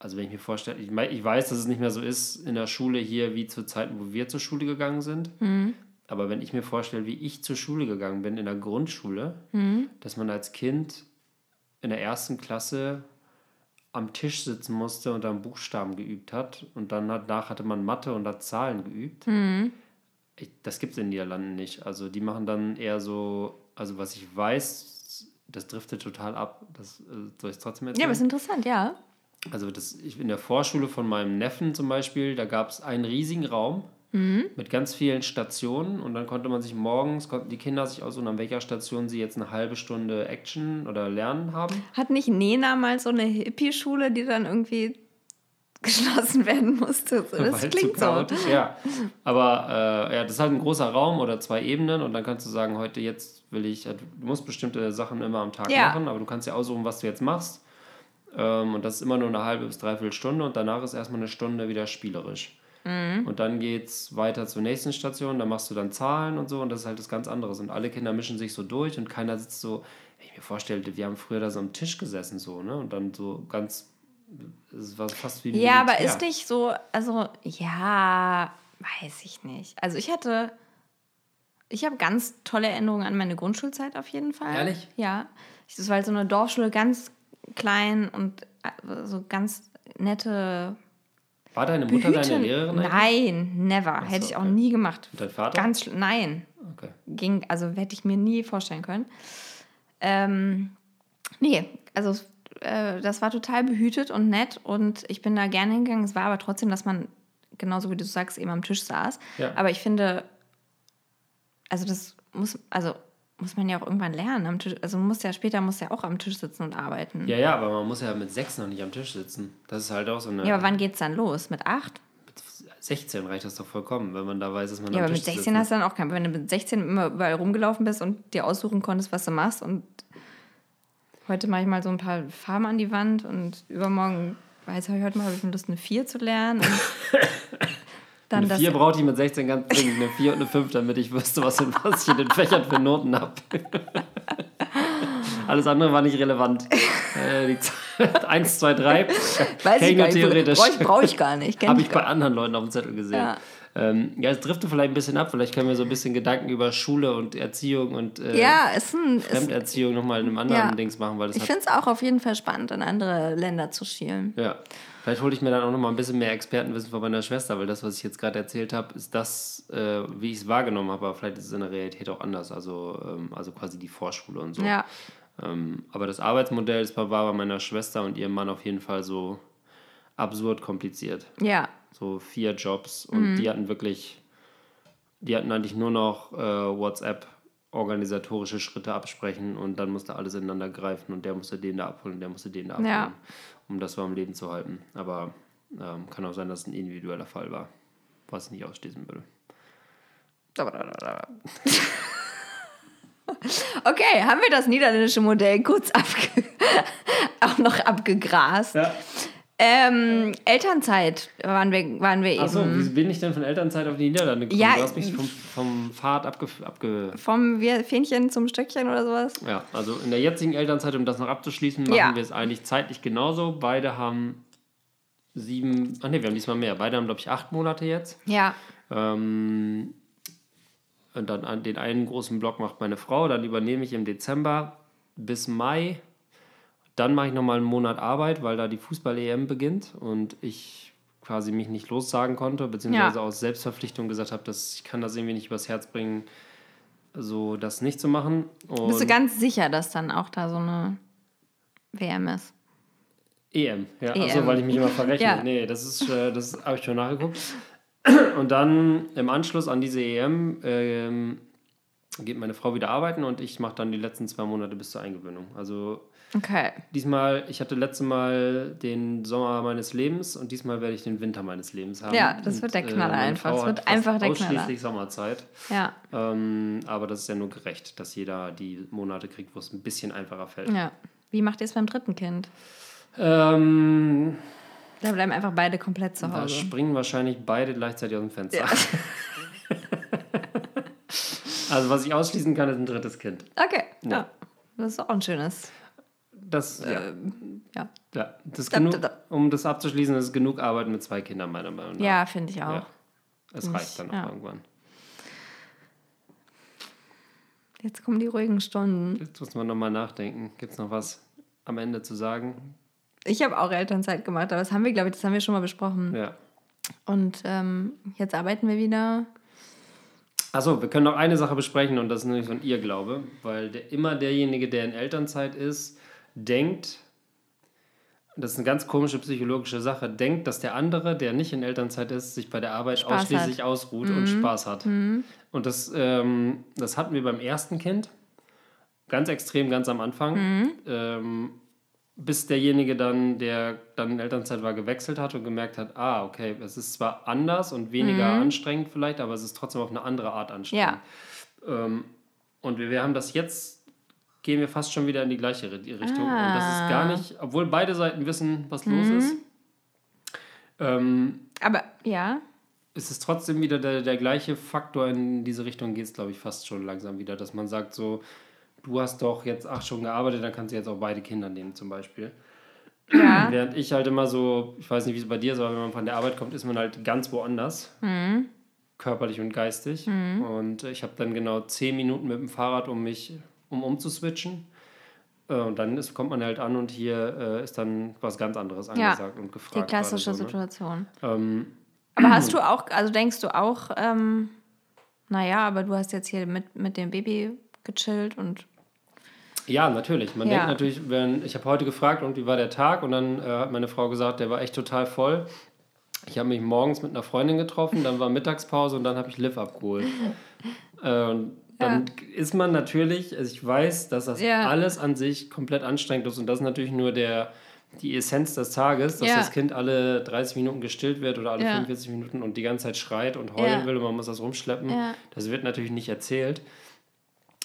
also wenn ich mir vorstelle, ich, ich weiß, dass es nicht mehr so ist in der Schule hier wie zu Zeiten, wo wir zur Schule gegangen sind. Aber wenn ich mir vorstelle, wie ich zur Schule gegangen bin in der Grundschule, dass man als Kind in der ersten Klasse am Tisch sitzen musste und dann Buchstaben geübt hat und dann danach hatte man Mathe und hat Zahlen geübt. Ich, das gibt es in den Niederlanden nicht. Also die machen dann eher so, also was ich weiß, das driftet total ab. Das äh, soll ich trotzdem erzählen? ja aber ist interessant, ja. Also das, ich, in der Vorschule von meinem Neffen zum Beispiel, da gab es einen riesigen Raum mit ganz vielen Stationen und dann konnte man sich morgens, konnten die Kinder sich aussuchen, an welcher Station sie jetzt eine halbe Stunde Action oder Lernen haben. Hat nicht Nena mal so eine Hippie-Schule, die dann irgendwie geschlossen werden musste. Das Weil klingt zu so. chaotisch, Ja, aber äh, ja, das ist halt ein großer Raum oder zwei Ebenen und dann kannst du sagen, heute jetzt will ich, du musst bestimmte Sachen immer am Tag Ja. machen, aber du kannst ja aussuchen, was du jetzt machst. Ähm, und das ist immer nur eine halbe bis dreiviertel Stunde und danach ist erstmal eine Stunde wieder spielerisch. Mhm. Und dann geht's weiter zur nächsten Station, da machst du dann Zahlen und so und das ist halt das ganz anderes. Und alle Kinder mischen sich so durch und keiner sitzt so, wenn ich mir vorstelle, wir haben früher da so am Tisch gesessen so, ne? Und dann so ganz, es war fast wie ein Ja, aber ist nicht so, also ja, weiß ich nicht. Also ich hatte, ich habe ganz tolle Erinnerungen an meine Grundschulzeit auf jeden Fall. Ehrlich? Ja. Das war halt so eine Dorfschule, ganz klein und äh, so ganz nette War deine Mutter Behüten. deine Lehrerin? eigentlich? Nein, never. so, Hätte ich auch okay. nie gemacht. Und dein Vater? Ganz nein. Okay. ging, also hätte ich mir nie vorstellen können. Ähm, nee, also äh, das war total behütet und nett und ich bin da gerne hingegangen. Es war aber trotzdem, dass man, genauso wie du sagst, eben am Tisch saß. Ja. Aber ich finde, also das muss, also muss man ja auch irgendwann lernen am Tisch. Also man muss ja später muss ja auch am Tisch sitzen und arbeiten. Ja, ja, aber man muss ja mit sechs noch nicht am Tisch sitzen. Das ist halt auch so eine. Ja, aber wann geht's dann los? Mit acht? 16 reicht das doch vollkommen, wenn man da weiß, dass man Ja, am aber Tisch mit zu 16 sitzen hast du dann auch kein Wenn du mit 16 immer überall rumgelaufen bist und dir aussuchen konntest, was du machst und heute mache ich mal so ein paar Farben an die Wand und übermorgen, weiß ich, heute mal habe ich Lust, eine 4 zu lernen. *laughs* Dann Eine das. 4 brauchte ich mit 16 ganz dringend, eine 4 und eine 5, damit ich wüsste, was, was ich in den Fächern für Noten habe. *laughs* Alles andere war nicht relevant. Äh, die Zahl- 1, 2, 3. weiß ich gar nicht. theoretisch. Brauche ich, brauch ich gar nicht. Habe ich ich bei anderen Leuten auf dem Zettel gesehen. Ja. Ähm, ja, es driftet vielleicht ein bisschen ab. Vielleicht können wir so ein bisschen Gedanken über Schule und Erziehung und äh, Ja, ist ein. Fremderziehung nochmal in einem anderen Ja. Dings machen, weil das ich finde es auch auf jeden Fall spannend, in andere Länder zu schielen. Ja, vielleicht hole ich mir dann auch noch mal ein bisschen mehr Expertenwissen von meiner Schwester, weil das, was ich jetzt gerade erzählt habe, ist das, äh, wie ich es wahrgenommen habe, aber vielleicht ist es in der Realität auch anders, also, ähm, also quasi die Vorschule und so. Ja. Ähm, aber das Arbeitsmodell ist war bei meiner Schwester und ihrem Mann auf jeden Fall so absurd kompliziert. Ja. So vier Jobs und die hatten wirklich, die hatten eigentlich nur noch äh, WhatsApp organisatorische Schritte absprechen und dann musste alles ineinander greifen und der musste den da abholen, der musste den da abholen, Ja. um das so am Leben zu halten. Aber ähm, kann auch sein, dass es ein individueller Fall war, was ich nicht ausschließen würde. *laughs* Okay, haben wir das niederländische Modell kurz abge *laughs* auch noch abgegrast. Ja. Ähm, Elternzeit waren wir, waren wir Achso, eben. wie bin ich denn von Elternzeit auf die Niederlande gekommen? Ja, du hast mich vom, vom Pfad abge, abge Vom Fähnchen zum Stöckchen oder sowas? Ja, also in der jetzigen Elternzeit, um das noch abzuschließen, machen Ja. wir es eigentlich zeitlich genauso. Beide haben sieben, ach nee, wir haben diesmal mehr. Beide haben, glaube ich, acht Monate jetzt. Ja. Ähm, und dann an den einen großen Block macht meine Frau, dann übernehme ich im Dezember bis Mai. Dann mache ich nochmal einen Monat Arbeit, weil da die Fußball-EM beginnt und ich quasi mich nicht lossagen konnte, beziehungsweise Ja. aus Selbstverpflichtung gesagt habe, dass ich kann das irgendwie nicht übers Herz bringen, so das nicht zu machen. Und Bist du ganz sicher, dass dann auch da so eine WM ist? EM, ja, EM. Achso, weil ich mich immer verrechne. Ja. Nee, das ist, äh, das habe ich schon nachgeguckt. Und dann im Anschluss an diese EM ähm, geht meine Frau wieder arbeiten und ich mache dann die letzten zwei Monate bis zur Eingewöhnung. Also Okay. diesmal, ich hatte letztes Mal den Sommer meines Lebens und diesmal werde ich den Winter meines Lebens haben. Ja, das Und, wird der äh, Knaller meine einfach. Frau Es wird einfach der ausschließlich Knaller. Sommerzeit. Ja. Ähm, aber das ist ja nur gerecht, dass jeder die Monate kriegt, wo es ein bisschen einfacher fällt. Ja. Wie macht ihr es beim dritten Kind? Ähm, Da bleiben einfach beide komplett zu Da Hause. springen wahrscheinlich beide gleichzeitig aus dem Fenster. *laughs* also was ich ausschließen kann, ist ein drittes Kind. Okay. Ja. Ja. Das ist auch ein schönes. Das, ja, Ja, ja, das ist da- genug, da- um das abzuschließen, ist genug Arbeit mit zwei Kindern, meiner Meinung nach. ja finde ich auch. Ja. Es reicht dann auch ja. irgendwann. Jetzt kommen die ruhigen Stunden. Jetzt muss man nochmal nachdenken. Gibt es noch was am Ende zu sagen? Ich habe auch Elternzeit gemacht, aber das haben wir, glaube ich, das haben wir schon mal besprochen. Ja. Und ähm, jetzt arbeiten wir wieder. Achso, wir können noch eine Sache besprechen und das ist nämlich so ein Irrglaube, weil der, immer derjenige, der in Elternzeit ist, denkt, das ist eine ganz komische psychologische Sache, denkt, dass der andere, der nicht in Elternzeit ist, sich bei der Arbeit Spaß ausschließlich hat. ausruht und Spaß hat. Und das, ähm, das hatten wir beim ersten Kind ganz extrem, ganz am Anfang. Ähm, bis derjenige dann, der dann in Elternzeit war, gewechselt hat und gemerkt hat, ah, okay, es ist zwar anders und weniger Mhm. anstrengend vielleicht, aber es ist trotzdem auf eine andere Art anstrengend. Ähm, und wir, wir haben das jetzt, gehen wir fast schon wieder in die gleiche Ri- Richtung. Und das ist gar Ah. nicht, obwohl beide Seiten wissen, was Mhm. los ist, ähm, Aber ja. ist es trotzdem wieder der, der gleiche Faktor in diese Richtung geht es, glaube ich, fast schon langsam wieder, dass man sagt so, du hast doch jetzt acht Stunden gearbeitet, dann kannst du jetzt auch beide Kinder nehmen zum Beispiel. Ja. *clears throat* Während ich halt immer so, ich weiß nicht, wie es bei dir ist, aber wenn man von der Arbeit kommt, ist man halt ganz woanders. Mhm. Körperlich und geistig. Und ich habe dann genau zehn Minuten mit dem Fahrrad, um mich, um umzuswitchen. Äh, Und dann ist, kommt man halt an und hier äh, ist dann was ganz anderes angesagt und gefragt. Die klassische so, ne? Situation. Ähm, Aber hast du auch, also denkst du auch, ähm, naja, aber du hast jetzt hier mit, mit dem Baby gechillt und Ja, natürlich. Man Ja. denkt natürlich, wenn ich habe heute gefragt, und wie war der Tag? Und dann äh, hat meine Frau gesagt, der war echt total voll. Ich habe mich morgens mit einer Freundin getroffen, dann war Mittagspause und dann habe ich Liv abgeholt. *laughs* äh, dann ist man natürlich, also ich weiß, dass das Ja. alles an sich komplett anstrengend ist und das ist natürlich nur der, die Essenz des Tages, dass Ja. das Kind alle 30 Minuten gestillt wird oder alle Ja. 45 Minuten und die ganze Zeit schreit und heulen Ja. will und man muss das rumschleppen. Ja. Das wird natürlich nicht erzählt.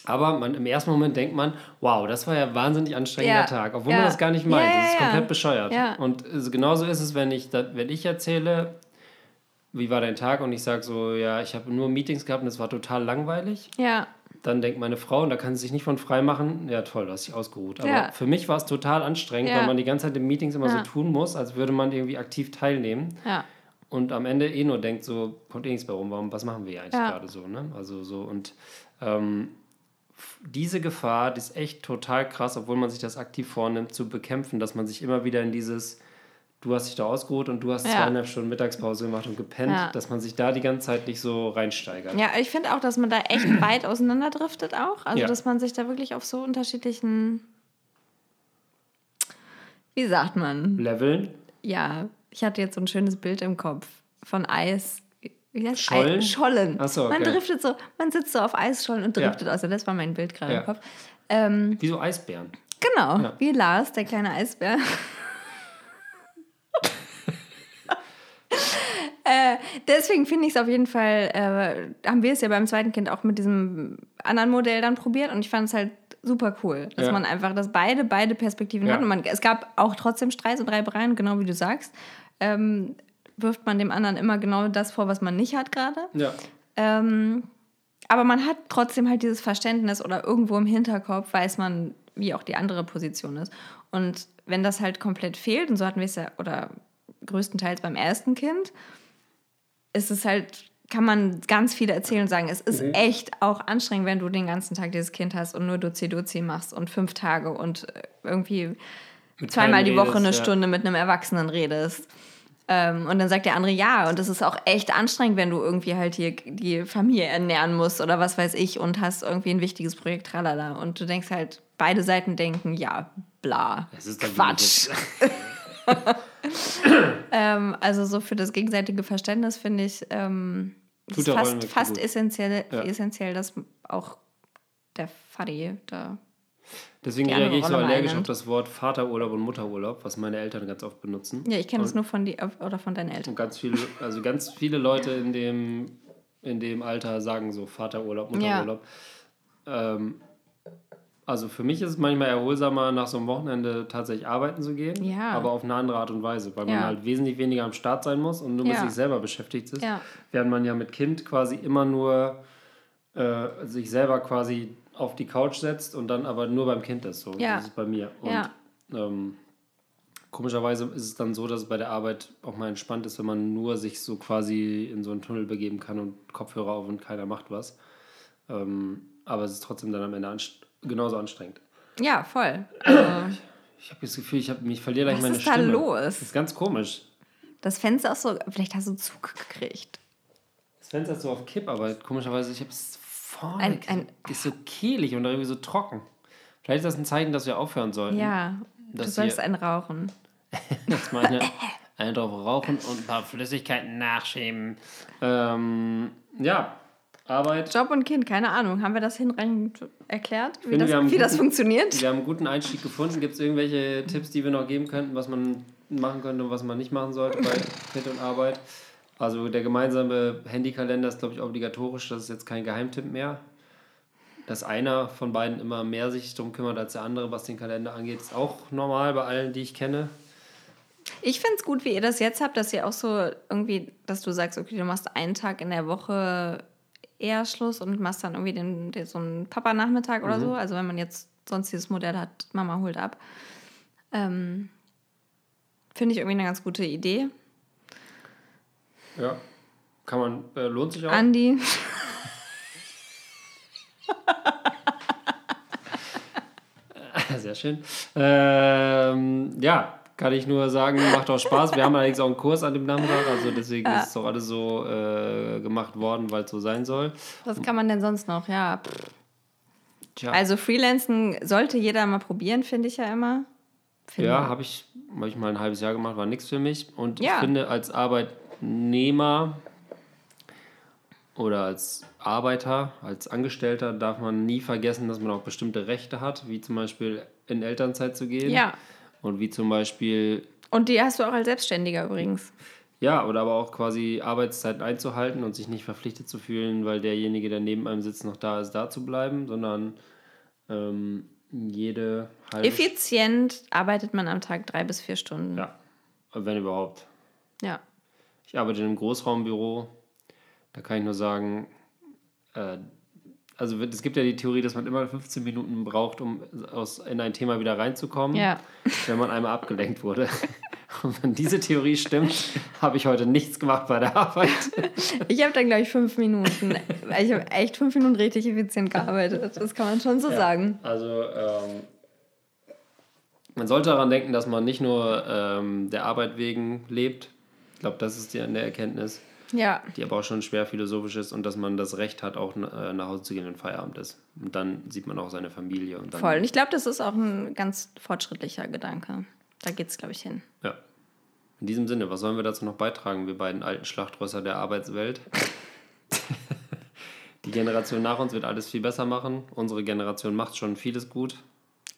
Aber man, im ersten Moment denkt man, wow, das war ja ein wahnsinnig anstrengender Ja. Tag, obwohl Ja. man das gar nicht meint. Ja, ja, das ist ja. komplett bescheuert. Ja. Und äh, genauso ist es, wenn ich, wenn ich erzähle, wie war dein Tag und ich sage so, ja, ich habe nur Meetings gehabt und es war total langweilig, ja, dann denkt meine Frau, und da kann sie sich nicht von frei machen, ja toll, du hast dich ausgeruht. Aber Ja. für mich war es total anstrengend, Ja. weil man die ganze Zeit in Meetings immer Ja. so tun muss, als würde man irgendwie aktiv teilnehmen ja, und am Ende eh nur denkt, so, kommt eh nichts mehr rum, warum, was machen wir eigentlich gerade so, ne? Also so und ähm, diese Gefahr, die ist echt total krass, obwohl man sich das aktiv vornimmt, zu bekämpfen, dass man sich immer wieder in dieses, du hast dich da ausgeruht und du hast Ja. zweieinhalb Stunden Mittagspause gemacht und gepennt, Ja. dass man sich da die ganze Zeit nicht so reinsteigert. ja. Ich finde auch, dass man da echt *clears throat* weit auseinanderdriftet auch. Also, Ja. dass man sich da wirklich auf so unterschiedlichen, wie sagt man? Leveln, Ja, ich hatte jetzt so ein schönes Bild im Kopf von Eis. Wie heißt Schollen? Eis? Schollen. Ach so, Man okay. driftet so, man sitzt so auf Eisschollen und Ja. driftet aus. Das war mein Bild gerade Ja. im Kopf. Ähm, wie so Eisbären. genau, Ja. wie Lars, der kleine Eisbär. Äh, deswegen finde ich es auf jeden Fall, äh, haben wir es ja beim zweiten Kind auch mit diesem anderen Modell dann probiert und ich fand es halt super cool, dass Ja. man einfach, dass beide, beide Perspektiven Ja. hat und man, es gab auch trotzdem Streits und Reibereien, genau wie du sagst. Ähm, wirft man dem anderen immer genau das vor, was man nicht hat gerade. Ja. Ähm, aber man hat trotzdem halt dieses Verständnis oder irgendwo im Hinterkopf weiß man, wie auch die andere Position ist. Und wenn das halt komplett fehlt, und so hatten wir es ja, oder größtenteils beim ersten Kind, ist es halt, kann man ganz viel erzählen und sagen, es ist Mhm. echt auch anstrengend, wenn du den ganzen Tag dieses Kind hast und nur Dozi-Dozi machst und fünf Tage und äh, irgendwie Mit zweimal die keinem Woche eine redest, ja. Stunde mit einem Erwachsenen redest. Ähm, und dann sagt der andere ja. Und es ist auch echt anstrengend, wenn du irgendwie halt hier die Familie ernähren musst oder was weiß ich und hast irgendwie ein wichtiges Projekt, tralala. Und du denkst halt, beide Seiten denken, ja, bla, Es ist dann Quatsch. *laughs* *laughs* Ähm, also so für das gegenseitige Verständnis finde ich, ähm, ist fast, fast essentiell, Ja. essentiell, dass auch der Faddy da Deswegen reagiere ich so allergisch auf das Wort Vaterurlaub und Mutterurlaub, was meine Eltern ganz oft benutzen. Ja, ich kenne es nur von die oder von deinen Eltern. Und ganz viele, also ganz viele Leute in dem, in dem Alter sagen so Vaterurlaub, Mutterurlaub. Ähm, also für mich ist es manchmal erholsamer, nach so einem Wochenende tatsächlich arbeiten zu gehen, Ja. aber auf eine andere Art und Weise, weil man Ja. halt wesentlich weniger am Start sein muss und nur mit Ja. sich selber beschäftigt ist. Ja. Während man ja mit Kind quasi immer nur äh, sich selber quasi auf die Couch setzt und dann aber nur beim Kind ist. So Ja. das ist bei mir. Und ähm, komischerweise ist es dann so, dass es bei der Arbeit auch mal entspannt ist, wenn man nur sich so quasi in so einen Tunnel begeben kann und Kopfhörer auf und keiner macht was. Ähm, aber es ist trotzdem dann am Ende anst genauso anstrengend. Ja, voll. Also, Ich habe das Gefühl, ich, hab, ich verliere gleich Was meine ist da Stimme. los? Das ist ganz komisch. das Fenster ist so, vielleicht hast du Zug gekriegt. Das Fenster ist so auf Kipp, aber komischerweise, ich habe es vorne. Ein- ein- ist so kehlig und irgendwie so trocken. Vielleicht ist das ein Zeichen, dass wir aufhören sollten. Ja, du sollst einen rauchen. *laughs* Dass meine *laughs* einen drauf rauchen und ein paar Flüssigkeiten nachschieben. Ähm, ja, Arbeit. Job und Kind, keine Ahnung. Haben wir das hinreichend erklärt, wie, finde, das, wie das guten- funktioniert? Wir haben einen guten Einstieg gefunden. Gibt es irgendwelche Tipps, die wir noch geben könnten, was man machen könnte und was man nicht machen sollte bei Kind und Arbeit? Also der gemeinsame Handykalender ist, glaube ich, obligatorisch. Das ist jetzt kein Geheimtipp mehr. Dass einer von beiden immer mehr sich darum kümmert als der andere, was den Kalender angeht, ist auch normal bei allen, die ich kenne. Ich finde es gut, wie ihr das jetzt habt, dass ihr auch so irgendwie, dass du sagst, okay, du machst einen Tag in der Woche eher Schluss und machst dann irgendwie den, den, so einen Papa-Nachmittag oder so. Also wenn man jetzt sonst dieses Modell hat, Mama holt ab. Ähm, finde ich irgendwie eine ganz gute Idee. Ja. Kann man, äh, lohnt sich auch. Andi, *laughs* *laughs* Sehr schön. Ähm, ja, kann ich nur sagen, macht auch Spaß. Wir haben allerdings auch einen Kurs an dem Nachmittag, also deswegen ist es auch alles so äh, gemacht worden, weil es so sein soll. was kann man denn sonst noch? Ja. Tja, also Freelancen sollte jeder mal probieren, finde ich ja immer. Finde ja, habe ich, hab ich mal ein halbes Jahr gemacht, war nichts für mich. Und Ja. ich finde, als Arbeitnehmer oder als Arbeiter, als Angestellter darf man nie vergessen, dass man auch bestimmte Rechte hat, wie zum Beispiel in Elternzeit zu gehen. Ja. Und wie zum Beispiel Und die hast du auch als Selbstständiger übrigens. Ja, oder aber auch quasi Arbeitszeiten einzuhalten und sich nicht verpflichtet zu fühlen, weil derjenige, der neben einem sitzt, noch da ist, da zu bleiben, sondern ähm, jede halbe Effizient arbeitet man am Tag drei bis vier Stunden. Ja, wenn überhaupt. ja. Ich arbeite in einem Großraumbüro, da kann ich nur sagen, äh, also es gibt ja die Theorie, dass man immer 15 Minuten braucht, um aus, in ein Thema wieder reinzukommen, Ja. wenn man einmal abgelenkt wurde. *laughs* Und wenn diese Theorie stimmt, habe ich heute nichts gemacht bei der Arbeit. Ich habe dann, glaube ich, fünf Minuten. Ich habe echt fünf Minuten richtig effizient gearbeitet. Das kann man schon so sagen. Also ähm, man sollte daran denken, dass man nicht nur ähm, der Arbeit wegen lebt. Ich glaube, das ist die, eine Erkenntnis, Ja. die aber auch schon schwer philosophisch ist und dass man das Recht hat, auch äh, nach Hause zu gehen, wenn Feierabend ist. Und dann sieht man auch seine Familie. Und Voll. Und ich glaube, das ist auch ein ganz fortschrittlicher Gedanke. Da geht es, glaube ich, hin. Ja. In diesem Sinne, was sollen wir dazu noch beitragen, wir beiden alten Schlachtrösser der Arbeitswelt? *laughs* Die Generation nach uns wird alles viel besser machen. Unsere Generation macht schon vieles gut.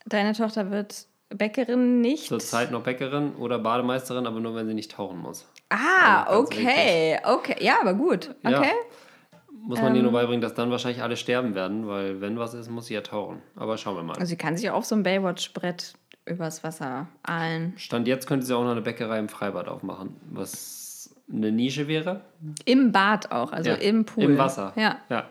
Deine Tochter wird Bäckerin nicht. Zurzeit noch Bäckerin oder Bademeisterin, aber nur wenn sie nicht tauchen muss. Ah, Ja, ganz okay. Okay. Ja, aber gut. Ja. Okay. Muss man ihr Ähm. nur beibringen, dass dann wahrscheinlich alle sterben werden, weil wenn was ist, muss sie ja tauchen. Aber schauen wir mal. Also sie kann sich auf so ein Baywatch-Brett übers Wasser ahlen. Stand jetzt könnte sie auch noch eine Bäckerei im Freibad aufmachen, was eine Nische wäre. Im Bad auch, also Ja, im Pool. Im Wasser. Ja. ja.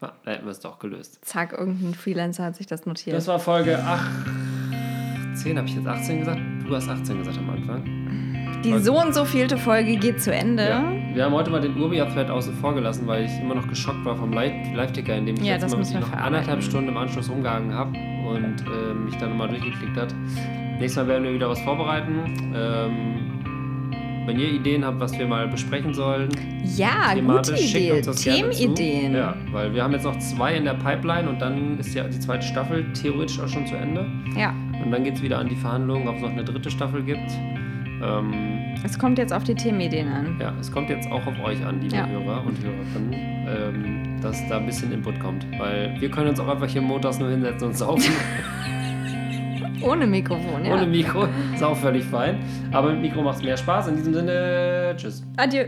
Ja, da hätten wir es doch gelöst. Zack, irgendein Freelancer hat sich das notiert. Das war Folge 18. Habe ich jetzt 18 gesagt? Du hast 18 gesagt am Anfang. Die so und so vielte Folge geht zu Ende. Ja. Wir haben heute mal den Urbi-Flat außen vor gelassen, weil ich immer noch geschockt war vom Live- Live-Ticker, in dem ich Ja, das Mal wirklich noch anderthalb Stunden im Anschluss rumgehangen habe und äh, mich dann nochmal durchgeklickt hat. Nächstes Mal werden wir wieder was vorbereiten. Ähm, wenn ihr Ideen habt, was wir mal besprechen sollen, Ja, gute Idee. Themenideen. Ja, weil wir haben jetzt noch zwei in der Pipeline und dann ist ja die zweite Staffel theoretisch auch schon zu Ende. ja. Und dann geht es wieder an die Verhandlungen, ob es noch eine dritte Staffel gibt. Ähm, Es kommt jetzt auf die Themenideen an. ja, es kommt jetzt auch auf euch an, liebe Ja. Hörer und Hörerinnen, ähm, dass da ein bisschen Input kommt. Weil wir können uns auch einfach hier montags nur hinsetzen und saufen. *laughs* Ohne Mikrofon, ja. Ohne Mikro. Ist auch völlig fein. Aber mit Mikro macht es mehr Spaß. In diesem Sinne, tschüss. Adieu.